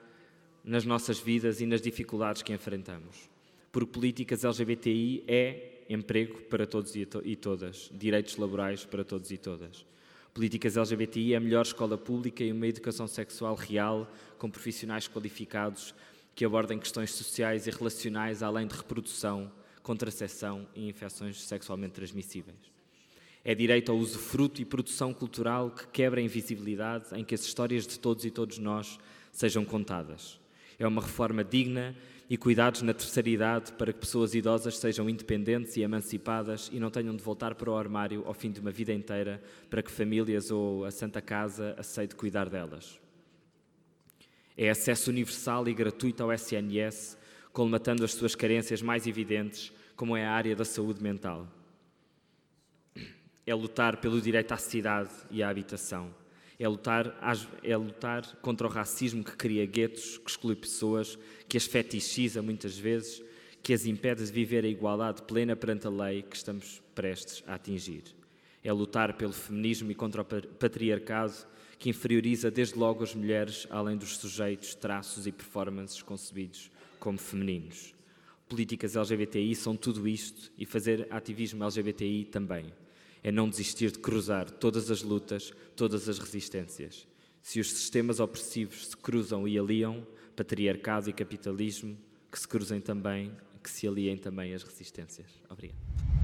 nas nossas vidas e nas dificuldades que enfrentamos. Porque políticas LGBTI é emprego para todos e, to e todas, direitos laborais para todos e todas. Políticas LGBTI é a melhor escola pública e uma educação sexual real, com profissionais qualificados que abordem questões sociais e relacionais além de reprodução, contracepção e infecções sexualmente transmissíveis. É direito ao usufruto e produção cultural que quebra a invisibilidade em que as histórias de todos e todos nós sejam contadas. É uma reforma digna e cuidados na terceira idade para que pessoas idosas sejam independentes e emancipadas e não tenham de voltar para o armário ao fim de uma vida inteira para que famílias ou a Santa Casa aceite cuidar delas. É acesso universal e gratuito ao SNS, colmatando as suas carências mais evidentes, como é a área da saúde mental é lutar pelo direito à cidade e à habitação. É lutar, é lutar contra o racismo que cria guetos, que exclui pessoas, que as fetichiza muitas vezes, que as impede de viver a igualdade plena perante a lei que estamos prestes a atingir. É lutar pelo feminismo e contra o patriarcado que inferioriza desde logo as mulheres, além dos sujeitos, traços e performances concebidos como femininos. Políticas LGBTI são tudo isto e fazer ativismo LGBTI também é não desistir de cruzar todas as lutas, todas as resistências. Se os sistemas opressivos se cruzam e aliam, patriarcado e capitalismo, que se cruzem também, que se aliem também as resistências. Obrigado.